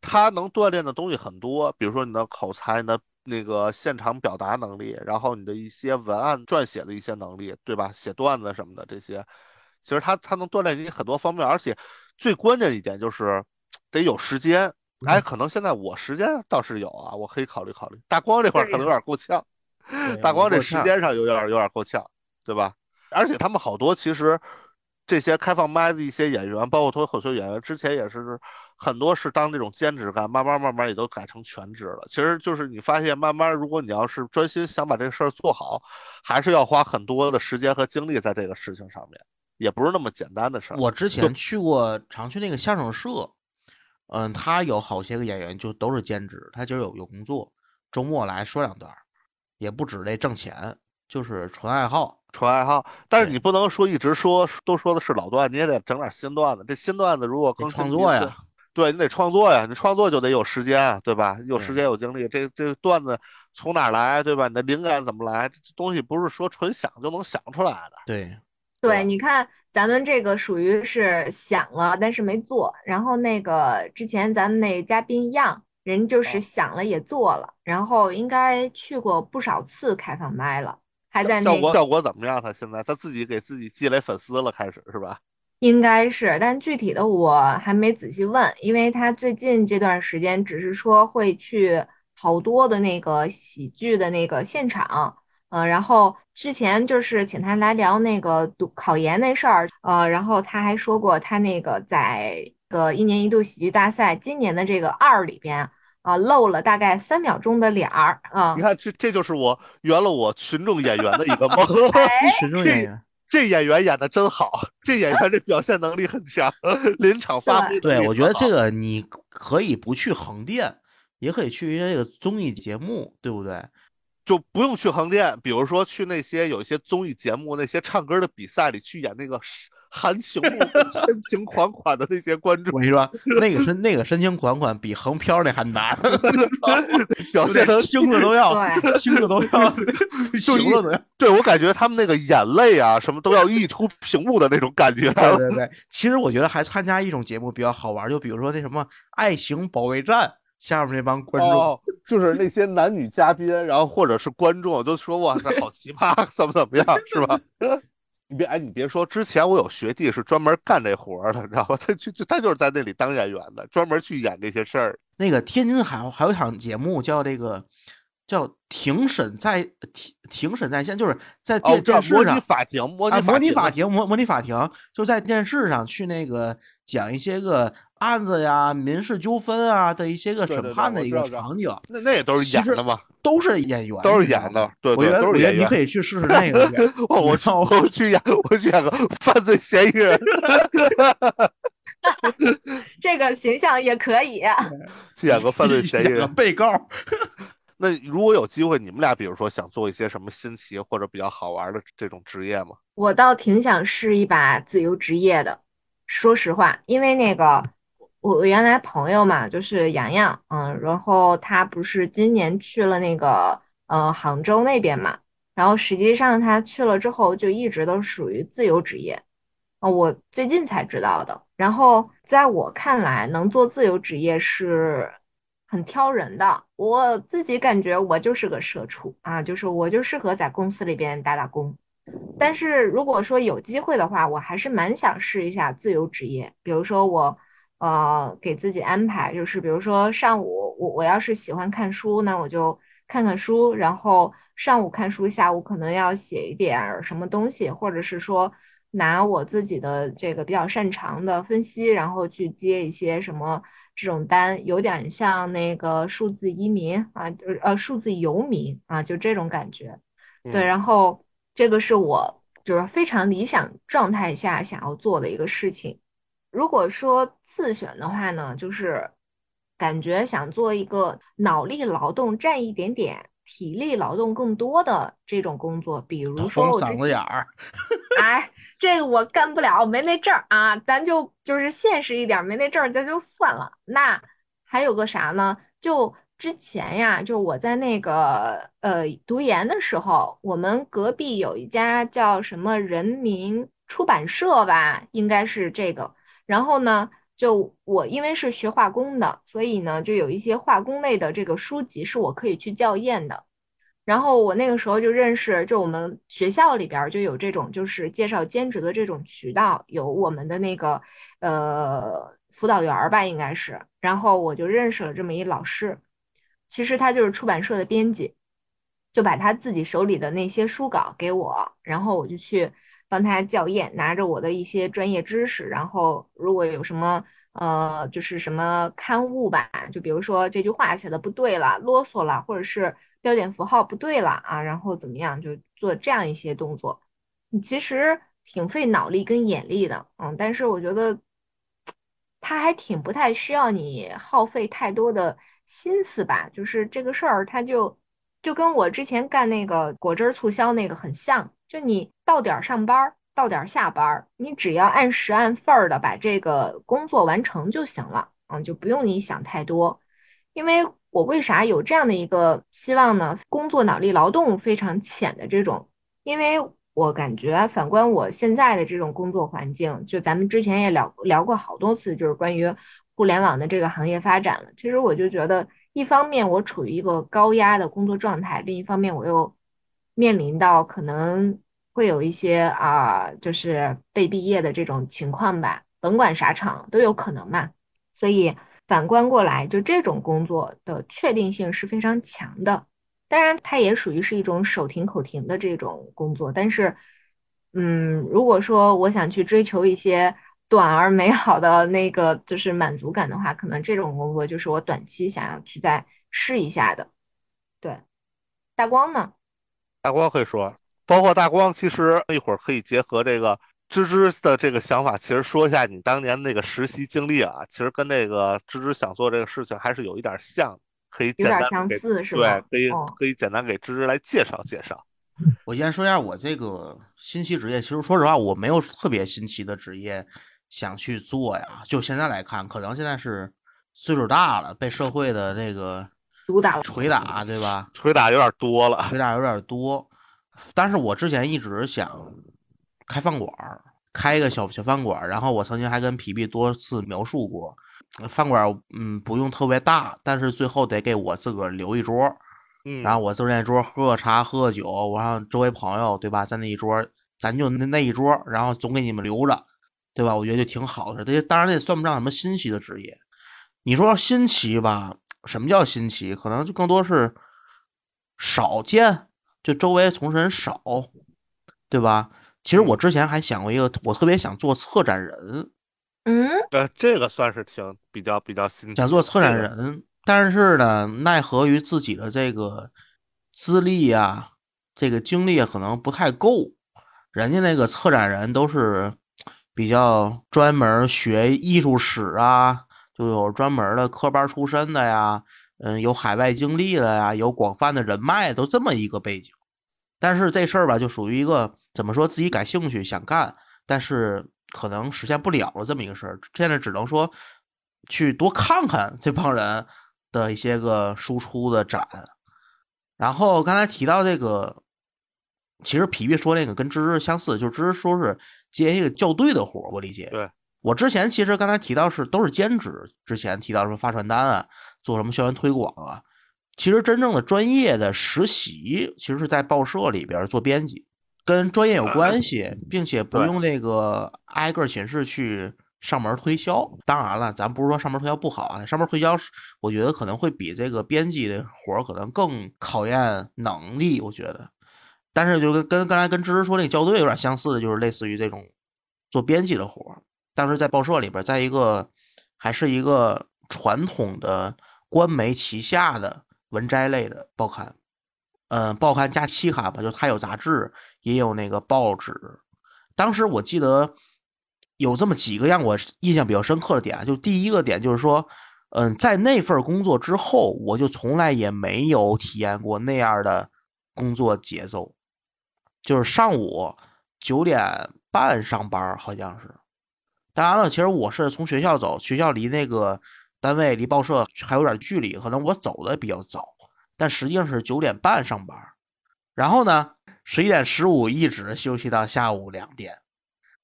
他能锻炼的东西很多，比如说你的口才、你的那个现场表达能力，然后你的一些文案撰写的一些能力，对吧？写段子什么的这些，其实他他能锻炼你很多方面，而且最关键一点就是得有时间。哎，可能现在我时间倒是有啊，我可以考虑考虑。大光这块可能有点够呛，大光这时间上有点有点够呛，对吧？而且他们好多其实这些开放麦的一些演员，包括脱口秀演员，之前也是很多是当那种兼职干，慢慢慢慢也都改成全职了。其实就是你发现，慢慢如果你要是专心想把这个事儿做好，还是要花很多的时间和精力在这个事情上面，也不是那么简单的事儿。我之前去过，常去那个相声社，嗯，他有好些个演员就都是兼职，他今儿有有工作，周末来说两段儿，也不止这挣钱，就是纯爱好。纯爱好，但是你不能说一直说都说的是老段，你也得整点新段子。这新段子如果得更创作呀，对你得创作呀，你创作就得有时间啊，对吧？有时间有精力，这这段子从哪来，对吧？你的灵感怎么来？这这东西不是说纯想就能想出来的。对，对，你看咱们这个属于是想了，但是没做。然后那个之前咱们那嘉宾样，人就是啊想了也做了，然后应该去过不少次开放麦了，还在那效果效果怎么样？他现在他自己给自己积累粉丝了，开始是吧？应该是，但具体的我还没仔细问，因为他最近这段时间只是说会去好多的那个喜剧的那个现场，呃，然后之前就是请他来聊那个读考研那事儿，呃，然后他还说过他那个在个一年一度喜剧大赛今年的这个二里边，啊、露了大概三秒钟的脸儿，啊、你看，这这就是我圆了我群众演员的一个梦。(laughs) 哎，群众演员。这演员演的真好，这演员这表现能力很强，临场发挥对，我觉得这个你可以不去横店，也可以去一些这个综艺节目，对不对？就不用去横店，比如说去那些有一些综艺节目、那些唱歌的比赛里去演那个含情目、深情款款的那些观众，我跟你说，(laughs) 那个深那个深情款款比横漂那还难，(laughs) 表现的听着都要对听着都要不行了都要。对我感觉他们那个眼泪啊什么都要溢出屏幕的那种感觉。对对对，其实我觉得还参加一种节目比较好玩，就比如说那什么《爱情保卫战》，下面那帮观众，哦，就是那些男女嘉宾，然后或者是观众都说哇，塞好奇葩，怎么怎么样，是吧？你别哎，你别说，之前我有学弟是专门干这活的，你知道吧？他就就他就是在那里当演员的，专门去演这些事儿。那个天津还还有一场节目叫这个叫庭审在庭庭审在线，就是在哦，电这模拟电视上。法庭，模拟啊，模拟法法庭，模模拟法庭，就在电视上去那个讲一些个案子呀、民事纠纷啊的一些个审判的一个场景，那那也都是演的嘛，都是演员，都是演的吗我觉对我觉得你都是演员可以去试试 (laughs) 那个去。(laughs) 我我我去演，我去演个 (laughs) 犯罪嫌疑人，这个形象也可以。去演个犯罪嫌疑人。被告，那如果有机会，你们俩比如说想做一些什么新奇或者比较好玩的这种职业吗？我倒挺想试一把自由职业的，说实话，因为那个我我原来朋友嘛，就是洋洋，嗯，然后他不是今年去了那个呃杭州那边嘛，然后实际上他去了之后就一直都属于自由职业，啊，我最近才知道的。然后在我看来，能做自由职业是很挑人的。我自己感觉我就是个社畜啊，就是我就适合在公司里边打打工。但是如果说有机会的话，我还是蛮想试一下自由职业。比如说我，呃，给自己安排，就是比如说上午我我要是喜欢看书，那我就看看书，然后上午看书，下午可能要写一点什么东西，或者是说拿我自己的这个比较擅长的分析，然后去接一些什么这种单，有点像那个数字移民啊，就是呃数字游民啊，就这种感觉。对，嗯然后这个是我就是非常理想状态下想要做的一个事情。如果说自选的话呢，就是感觉想做一个脑力劳动占一点点，体力劳动更多的这种工作，比如说红我之嗓子眼儿，(laughs) 哎，这个我干不了，没那证儿啊，咱就就是现实一点，没那证儿咱就算了。那还有个啥呢？就之前呀，就我在那个呃读研的时候，我们隔壁有一家叫什么人民出版社吧，应该是这个。然后呢，就我因为是学化工的，所以呢，就有一些化工类的这个书籍是我可以去校验的。然后我那个时候就认识，就我们学校里边就有这种就是介绍兼职的这种渠道，有我们的那个呃辅导员儿吧，应该是。然后我就认识了这么一老师，其实他就是出版社的编辑，就把他自己手里的那些书稿给我，然后我就去帮他校验，拿着我的一些专业知识，然后如果有什么呃，就是什么刊物吧，就比如说这句话写的不对了，啰嗦了，或者是标点符号不对了啊，然后怎么样，就做这样一些动作。你其实挺费脑力跟眼力的，嗯，但是我觉得它还挺不太需要你耗费太多的心思吧，就是这个事儿，它就就跟我之前干那个果汁儿促销那个很像，就你到点儿上班儿，到点下班儿，你只要按时按份儿的把这个工作完成就行了，嗯，就不用你想太多。因为我为啥有这样的一个希望呢？工作脑力劳动非常浅的这种，因为我我感觉反观我现在的这种工作环境，就咱们之前也聊聊过好多次，就是关于互联网的这个行业发展了。其实我就觉得，一方面我处于一个高压的工作状态，另一方面我又面临到可能会有一些啊，就是被毕业的这种情况吧，甭管啥厂都有可能嘛。所以反观过来，就这种工作的确定性是非常强的。当然，它也属于是一种手停口停的这种工作。但是，嗯，如果说我想去追求一些短而美好的那个就是满足感的话，可能这种工作就是我短期想要去再试一下的。对，大光呢？大光可以说，包括大光，其实一会儿可以结合这个芝芝的这个想法，其实说一下你当年那个实习经历啊，其实跟这个芝芝想做这个事情还是有一点像。可以有点简单相似，是吧？对，可以、哦可以简单给芝芝来介绍介绍。我先说一下我这个新奇职业，其实说实话，我没有特别新奇的职业想去做呀。就现在来看，可能现在是岁数大了，被社会的这个主导捶打，对吧？(laughs) 捶打有点多了，捶打有点多。但是我之前一直想开饭馆儿，开一个小小饭馆儿。然后我曾经还跟皮皮多次描述过，呃饭馆儿嗯不用特别大，但是最后得给我自个儿留一桌儿。嗯，然后我坐那桌喝喝茶喝喝酒，我让周围朋友对吧，在那一桌，咱就那那一桌，然后总给你们留着，对吧？我觉得就挺好的。这些当然这也算不上什么新奇的职业。你说新奇吧，什么叫新奇？可能就更多是少见，就周围从事人少，对吧？其实我之前还想过一个，我特别想做策展人，嗯，呃，这个算是挺比较比较新想做策展人，但是呢，奈何于自己的这个资历呀、这个经历啊可能不太够。人家那个策展人都是比较专门学艺术史啊，就有专门的科班出身的呀，嗯，有海外经历了呀，有广泛的人脉，都这么一个背景。但是这事儿吧，就属于一个怎么说自己感兴趣想干，但是可能实现不了了这么一个事儿。现在只能说去多看看这帮人的一些个输出的展。然后刚才提到这个，其实皮皮说那个跟芝芝相似，就是芝芝说是接一个校对的活儿，我理解。对，我之前其实刚才提到是都是兼职，之前提到什么发传单啊，做什么校园推广啊，其实真正的专业的实习，其实是在报社里边做编辑，跟专业有关系，并且不用那个挨个寝室去上门推销。当然了，咱不是说上门推销不好啊，上门推销是我觉得可能会比这个编辑的活儿可能更考验能力，我觉得。但是就跟跟刚才跟芝芝说那个校对有点相似的，就是类似于这种做编辑的活儿，但是在报社里边，在一个还是一个传统的官媒旗下的文摘类的报刊，嗯，报刊加期刊吧，就它有杂志，也有那个报纸。当时我记得有这么几个让我印象比较深刻的点，就第一个点就是说，嗯，在那份工作之后，我就从来也没有体验过那样的工作节奏，就是上午九点半上班，好像是。当然了，其实我是从学校走，学校离那个单位离报社还有点距离，可能我走的比较早，但实际上是九点半上班。然后呢，十一点十五一直休息到下午两点。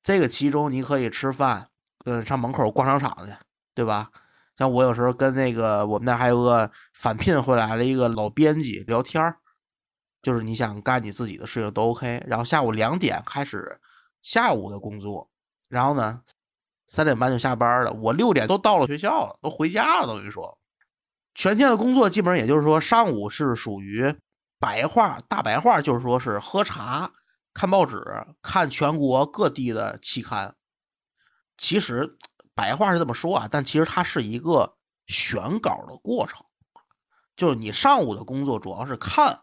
这个其中你可以吃饭，嗯，上门口逛商场去，对吧？像我有时候跟那个我们那还有个返聘回来了一个老编辑聊天儿，就是你想干你自己的事情都 OK。然后下午两点开始下午的工作，然后呢三点半就下班了。我六点都到了学校了，都回家了，等于说全天的工作基本上也就是说上午是属于白话大白话，就是说是喝茶、看报纸、看全国各地的期刊。其实白话是这么说啊，但其实它是一个选稿的过程，就是你上午的工作主要是看，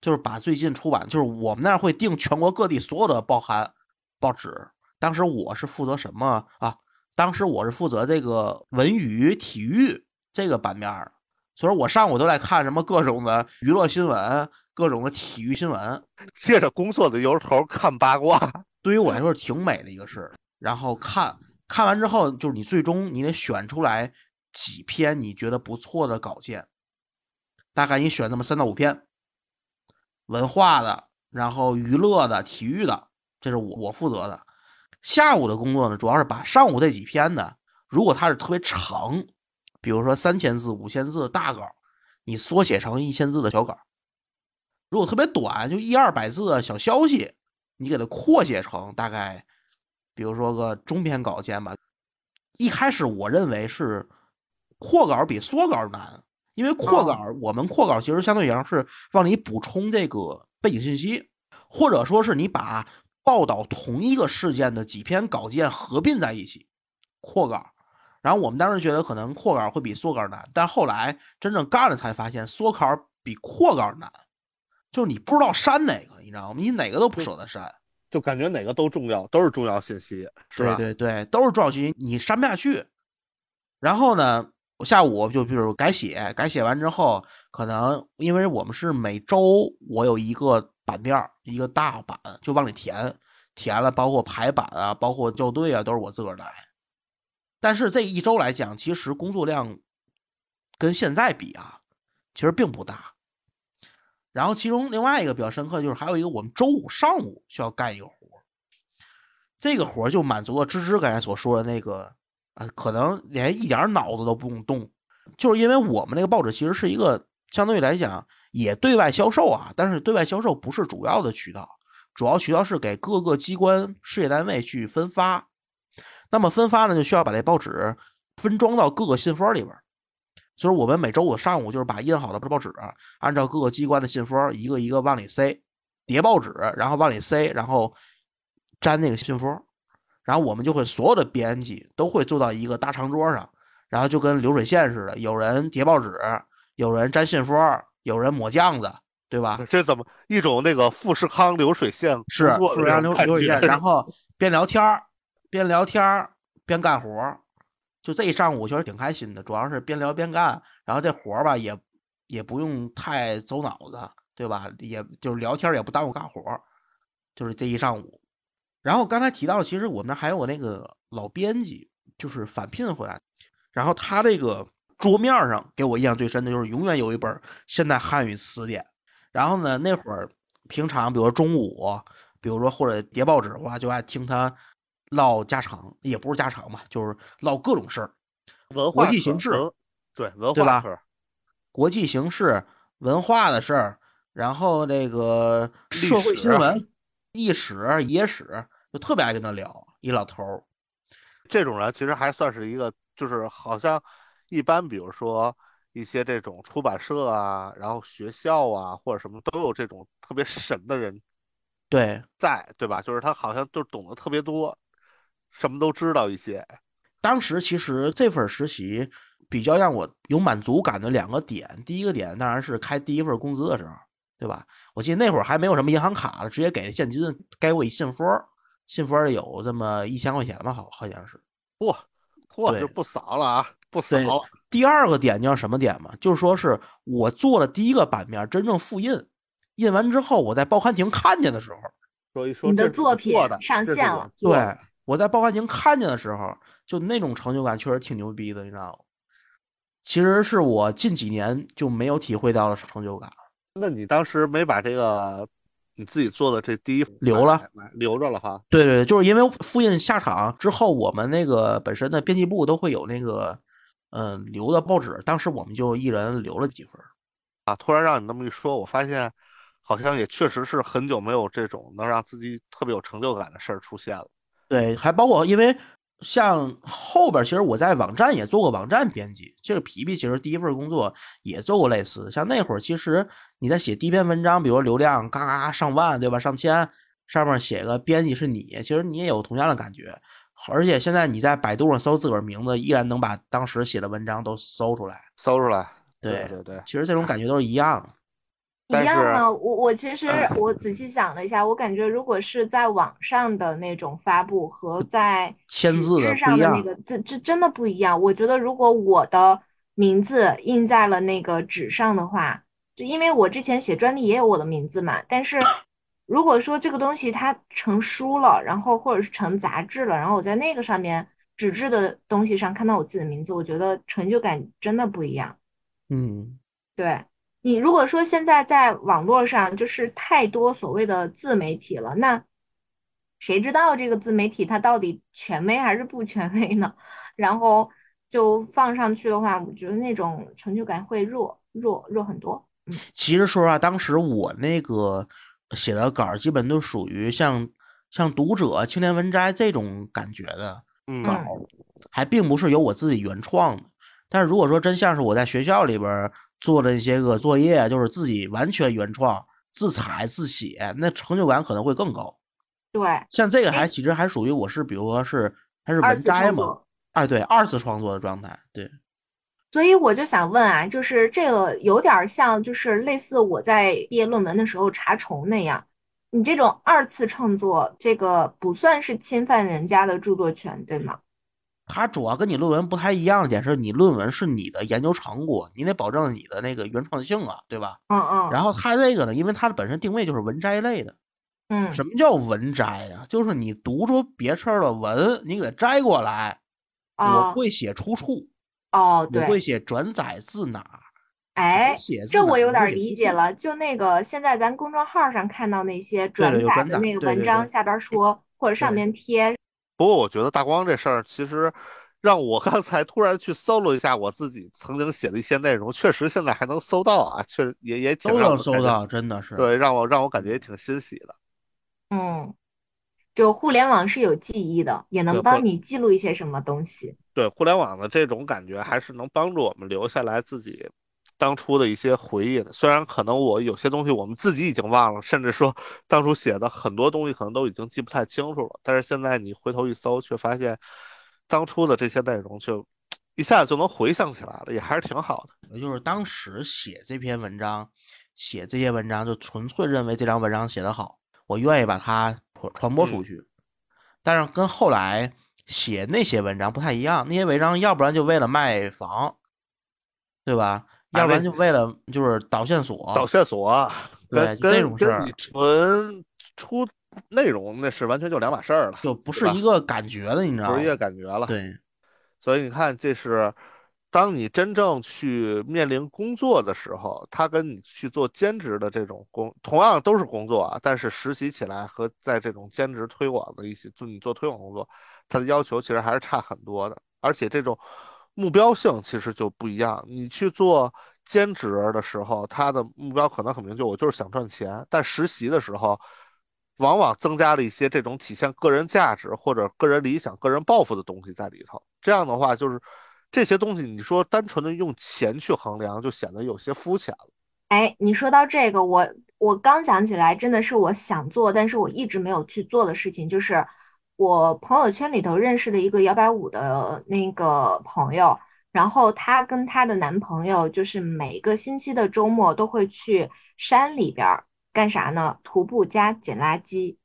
就是把最近出版，就是我们那儿会订全国各地所有的报刊、报纸。当时我是负责什么啊？当时我是负责这个文娱、体育这个版面儿，所以我上午都在看什么各种的娱乐新闻、各种的体育新闻。借着工作的由头看八卦，(laughs) 对于我来说是挺美的一个事儿。然后看看完之后，就是你最终你得选出来几篇你觉得不错的稿件，大概你选那么三到五篇，文化的、然后娱乐的、体育的，这是我我负责的。下午的工作呢，主要是把上午这几篇呢，如果它是特别长，比如说三千字、五千字的大稿，你缩写成一千字的小稿；如果特别短，就一二百字的小消息，你给它扩写成大概，比如说个中篇稿件吧。一开始我认为是扩稿比缩稿难，因为扩稿、我们扩稿其实相对于来说是让你补充这个背景信息，或者说是你把报道同一个事件的几篇稿件合并在一起扩稿。然后我们当时觉得可能扩稿会比缩稿难，但后来真正干了才发现缩稿比扩稿难，就是你不知道删哪个，你知道吗？你哪个都不舍得删。就感觉哪个都重要，都是重要信息，是吧？对对对，都是重要信息，你删不下去。然后呢，我下午就比如改写，改写完之后，可能因为我们是每周我有一个版面，一个大版，就往里填，填了包括排版啊，包括校对啊，都是我自个儿来。但是这一周来讲，其实工作量跟现在比啊，其实并不大。然后其中另外一个比较深刻的，就是还有一个我们周五上午需要干一个活，这个活就满足了芝芝刚才所说的那个啊，可能连一点脑子都不用动，就是因为我们那个报纸其实是一个相对来讲也对外销售啊，但是对外销售不是主要的渠道，主要渠道是给各个机关事业单位去分发。那么分发呢，就需要把这报纸分装到各个信封里边。所以我们每周五上午就是把印好的报纸按照各个机关的信封一个一个往里塞，叠报纸，然后往里塞，然后粘那个信封，然后我们就会所有的编辑都会坐到一个大长桌上，然后就跟流水线似的，有人叠报纸，有人粘信封，有人抹酱子，对吧？这怎么一种那个富士康流水线是富士康流水线，(laughs) 然后边聊天儿边聊天儿边干活儿，就这一上午确实挺开心的，主要是边聊边干，然后这活儿吧也也不用太走脑子，对吧？也就是聊天也不耽误干活儿，就是这一上午。然后刚才提到了，其实我们还有那个老编辑，就是返聘回来，然后他这个桌面上给我印象最深的就是永远有一本现代汉语词典。然后呢，那会儿平常比如说中午，比如说或者叠报纸的话，就爱听他唠家常，也不是家常吧，就是唠各种事儿，文国际形势对文化对吧国际形势、文化的事儿，然后这个社会新史闻、历史、野史，就特别爱跟他聊。一老头儿，这种人其实还算是一个，就是好像一般，比如说一些这种出版社啊，然后学校啊或者什么都有这种特别神的人对，在，对吧？就是他好像就懂得特别多，什么都知道一些。当时其实这份实习比较让我有满足感的两个点，第一个点当然是开第一份工资的时候，对吧？我记得那会儿还没有什么银行卡了，直接给现金，给我一信封，信封里有这么一千块钱吧，好好像是。嚯嚯，对这不少了啊，不。第二个点，你知道什么点吗？就是说是我做了第一个版面，真正复印，印完之后，我在报刊亭看见的时候，所以说你的作品上线了对我在报刊亭看见的时候，就那种成就感确实挺牛逼的，你知道吗？其实是我近几年就没有体会到的成就感。那你当时没把这个你自己做的这第一留了留着了哈？对对，对就是因为复印下场之后，我们那个本身的编辑部都会有那个，嗯、留的报纸，当时我们就一人留了几份儿。啊，突然让你那么一说，我发现好像也确实是很久没有这种能让自己特别有成就感的事儿出现了。对，还包括因为像后边儿，其实我在网站也做过网站编辑。这个皮皮其实第一份工作也做过类似，像那会儿其实你在写第一篇文章，比如说流量嘎嘎上万，对吧？上千，上面写个编辑是你，其实你也有同样的感觉。而且现在你在百度上搜自个儿名字，依然能把当时写的文章都搜出来。搜出来，对对对，其实这种感觉都是一样的。一样吗？我我其实我仔细想了一下，我感觉如果是在网上的那种发布和在签字的上不一样的那个，这这真的不一样。我觉得如果我的名字印在了那个纸上的话，就因为我之前写专利也有我的名字嘛，但是如果说这个东西它成书了，然后或者是成杂志了，然后我在那个上面纸质的东西上看到我自己的名字，我觉得成就感真的不一样。嗯，对，你如果说现在在网络上就是太多所谓的自媒体了，那谁知道这个自媒体它到底权威还是不权威呢？(laughs) 然后就放上去的话，我觉得那种成就感会弱弱弱很多。其实说实话，当时我那个写的稿儿基本都属于像像读者、青年文摘这种感觉的嗯稿儿，还并不是由我自己原创的。但是如果说真像是我在学校里边做的一些个作业，就是自己完全原创、自采自写，那成就感可能会更高。对，像这个还哎其实还属于我是，比如说是还是文摘嘛。哎，对，二次创作的状态，对，所以我就想问啊，就是这个有点儿像，就是类似我在毕业论文的时候查重那样，你这种二次创作，这个不算是侵犯人家的著作权，对吗？它主要跟你论文不太一样的点是，你论文是你的研究成果，你得保证你的那个原创性啊，对吧？嗯嗯然后它这个呢，因为它的本身定位就是文摘类的。嗯，什么叫文摘呀、就是你读出别册儿的文，你给它摘过来。我哦会写出处，哦，我对，会写转载自哪儿，哎，写这我有点理解了。就那个现在咱公众号上看到那些转载的那个文章下边儿说，或者上面贴，不过我觉得大光这事儿其实让我刚才突然去搜了一下我自己曾经写的一些内容，确实现在还能搜到啊，确实也也挺都能搜到，真的是。对，让我让我感觉也挺欣喜的。嗯，就互联网是有记忆的，也能帮你记录一些什么东西。对互联网的这种感觉，还是能帮助我们留下来自己当初的一些回忆的。虽然可能我有些东西我们自己已经忘了，甚至说 (laughs) 当初写的很多东西可能都已经记不太清楚了，但是现在你回头一搜，却发现当初的这些内容就 (tsk) 一下子就能回想起来了，也还是挺好的。也就是当时写这篇文章，写这些文章就纯粹认为这篇文章写得好，我愿意把它传传播出嗯去。但是跟后来写那些文章不太一样，那些文章要不然就为了卖房，对吧？啊要不然就为了就是导线索，导线索啊，对这种事儿纯出内容那是完全就两码事儿了，就不是一个感觉了，你知道吗不是一？个感觉了。对，所以你看，这是当你真正去面临工作的时候，他跟你去做兼职的这种工，同样都是工作啊，但是实习起来和在这种兼职推广的一些，就你做推广工作，它的要求其实还是差很多的，而且这种目标性其实就不一样。你去做兼职的时候，他的目标可能很明确，我就是想赚钱，但实习的时候。往往增加了一些这种体现个人价值或者个人理想、个人抱负的东西在里头。这样的话，就是这些东西，你说单纯的用钱去衡量，就显得有些肤浅了。哎，你说到这个，我我刚想起来，真的是我想做，但是我一直没有去做的事情，就是我朋友圈里头认识的一个摇摆舞的那个朋友，然后她跟她的男朋友，就是每个星期的周末都会去山里边干啥呢？徒步加捡垃圾，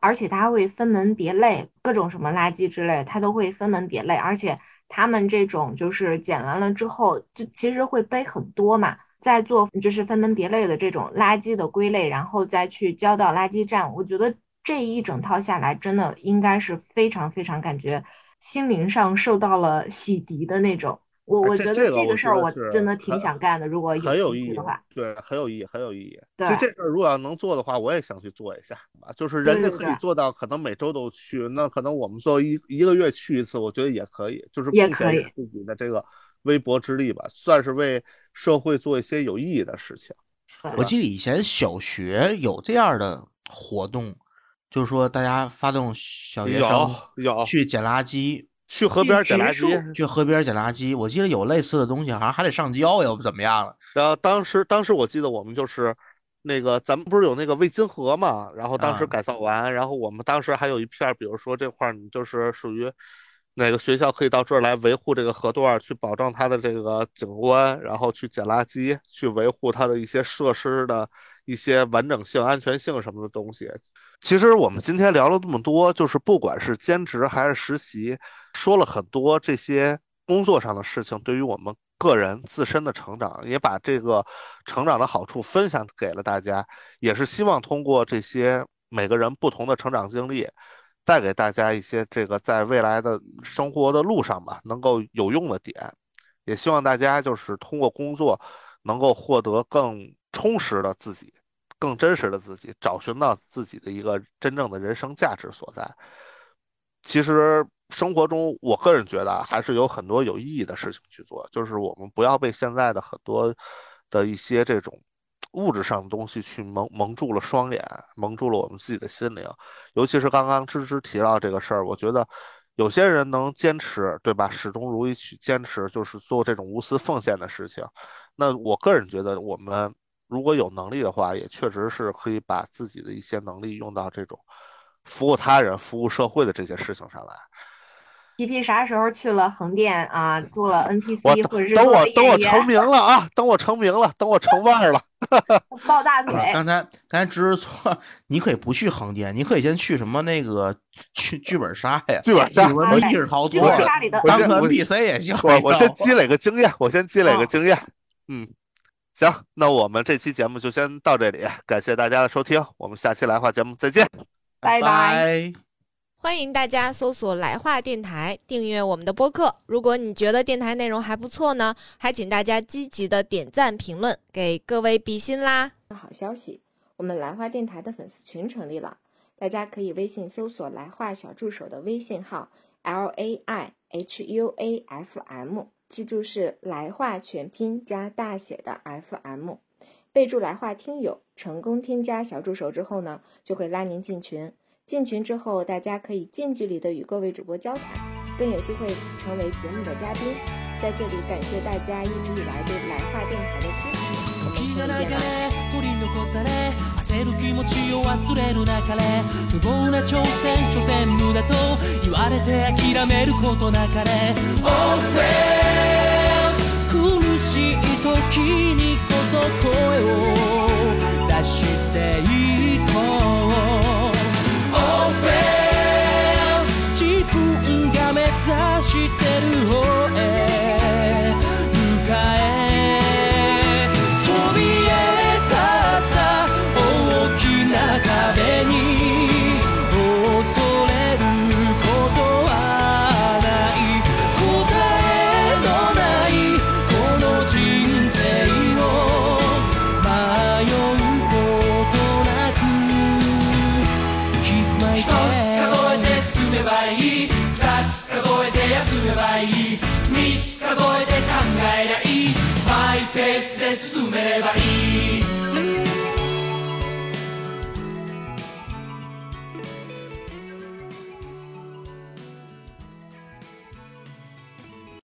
而且他会分门别类，各种什么垃圾之类，他都会分门别类，而且他们这种就是捡完了之后，就其实会背很多嘛。再做就是分门别类的这种垃圾的归类，然后再去交到垃圾站。我觉得这一整套下来，真的应该是非常非常感觉心灵上受到了洗涤的那种。我哎我觉得这这个事儿我真的挺想干的，如果很有意义机会的话。，对，很有意义，很有意义。对就这事儿，如果要能做的话，我也想去做一下啊。就是人家可以做到，可能每周都去，那可能我们做一一个月去一次，我觉得也可以，就是也可以贡献自己的这个微薄之力吧，算是为社会做一些有意义的事情。我记得以前小学有这样的活动，就是说大家发动小学生有有去捡垃圾，去河边捡垃圾，去河边捡垃圾。我记得有类似的东西，好像还得上交，也不怎么样了。然后当时当时我记得我们就是那个咱们不是有那个魏金河嘛，然后当时啊改造完，然后我们当时还有一片，比如说这块儿你就是属于哪个学校可以到这儿来维护这个河段，去保障它的这个景观，然后去捡垃圾，去维护它的一些设施的一些完整性、安全性什么的东西。其实我们今天聊了这么多，就是不管是兼职还是实习，说了很多这些工作上的事情，对于我们个人自身的成长，也把这个成长的好处分享给了大家，也是希望通过这些每个人不同的成长经历，带给大家一些这个在未来的生活的路上吧，能够有用的点。也希望大家就是通过工作能够获得更充实的自己，更真实的自己，找寻到自己的一个真正的人生价值所在。其实生活中，我个人觉得，还是有很多有意义的事情去做，就是我们不要被现在的很多的一些这种物质上的东西去蒙蒙住了双眼，蒙住了我们自己的心灵。尤其是刚刚芝芝提到这个事儿，我觉得有些人能坚持，对吧？始终如一去坚持，就是做这种无私奉献的事情。那我个人觉得，我们如果有能力的话，也确实是可以把自己的一些能力用到这种服务他人、服务社会的这些事情上来。皮皮啥时候去了横店啊？做了 NPC 或者是等我等我，成名了啊！等我成名了，等我成腕儿了。(laughs) 抱大腿，刚才刚才只是说，(laughs) 你可以不去横店，你可以先去什么那个去剧本杀呀，(laughs) 剧本杀剧本密室逃脱呀，本杀里的当个 NPC 也行。我我先积累个经验，我先积累个哦经验。嗯，行，那我们这期节目就先到这里，感谢大家的收听，我们下期来话节目再见。拜拜拜。欢迎大家搜索“来话电台”，订阅我们的播客。如果你觉得电台内容还不错呢，还请大家积极的点赞评论，给各位比心啦！好消息，我们来话电台的粉丝群成立了，大家可以微信搜索“来话小助手”的微信号 l a i h u a f m，记住是来话全拼加大写的 f m，备注“来话听友”，成功添加小助手之后呢，就会拉您进群。进群之后，大家可以近距离的与各位主播交谈，更有机会成为节目的嘉宾。在这里感谢大家一直以来对来话电台的支持，我们時が流下次见指してる方へ susumele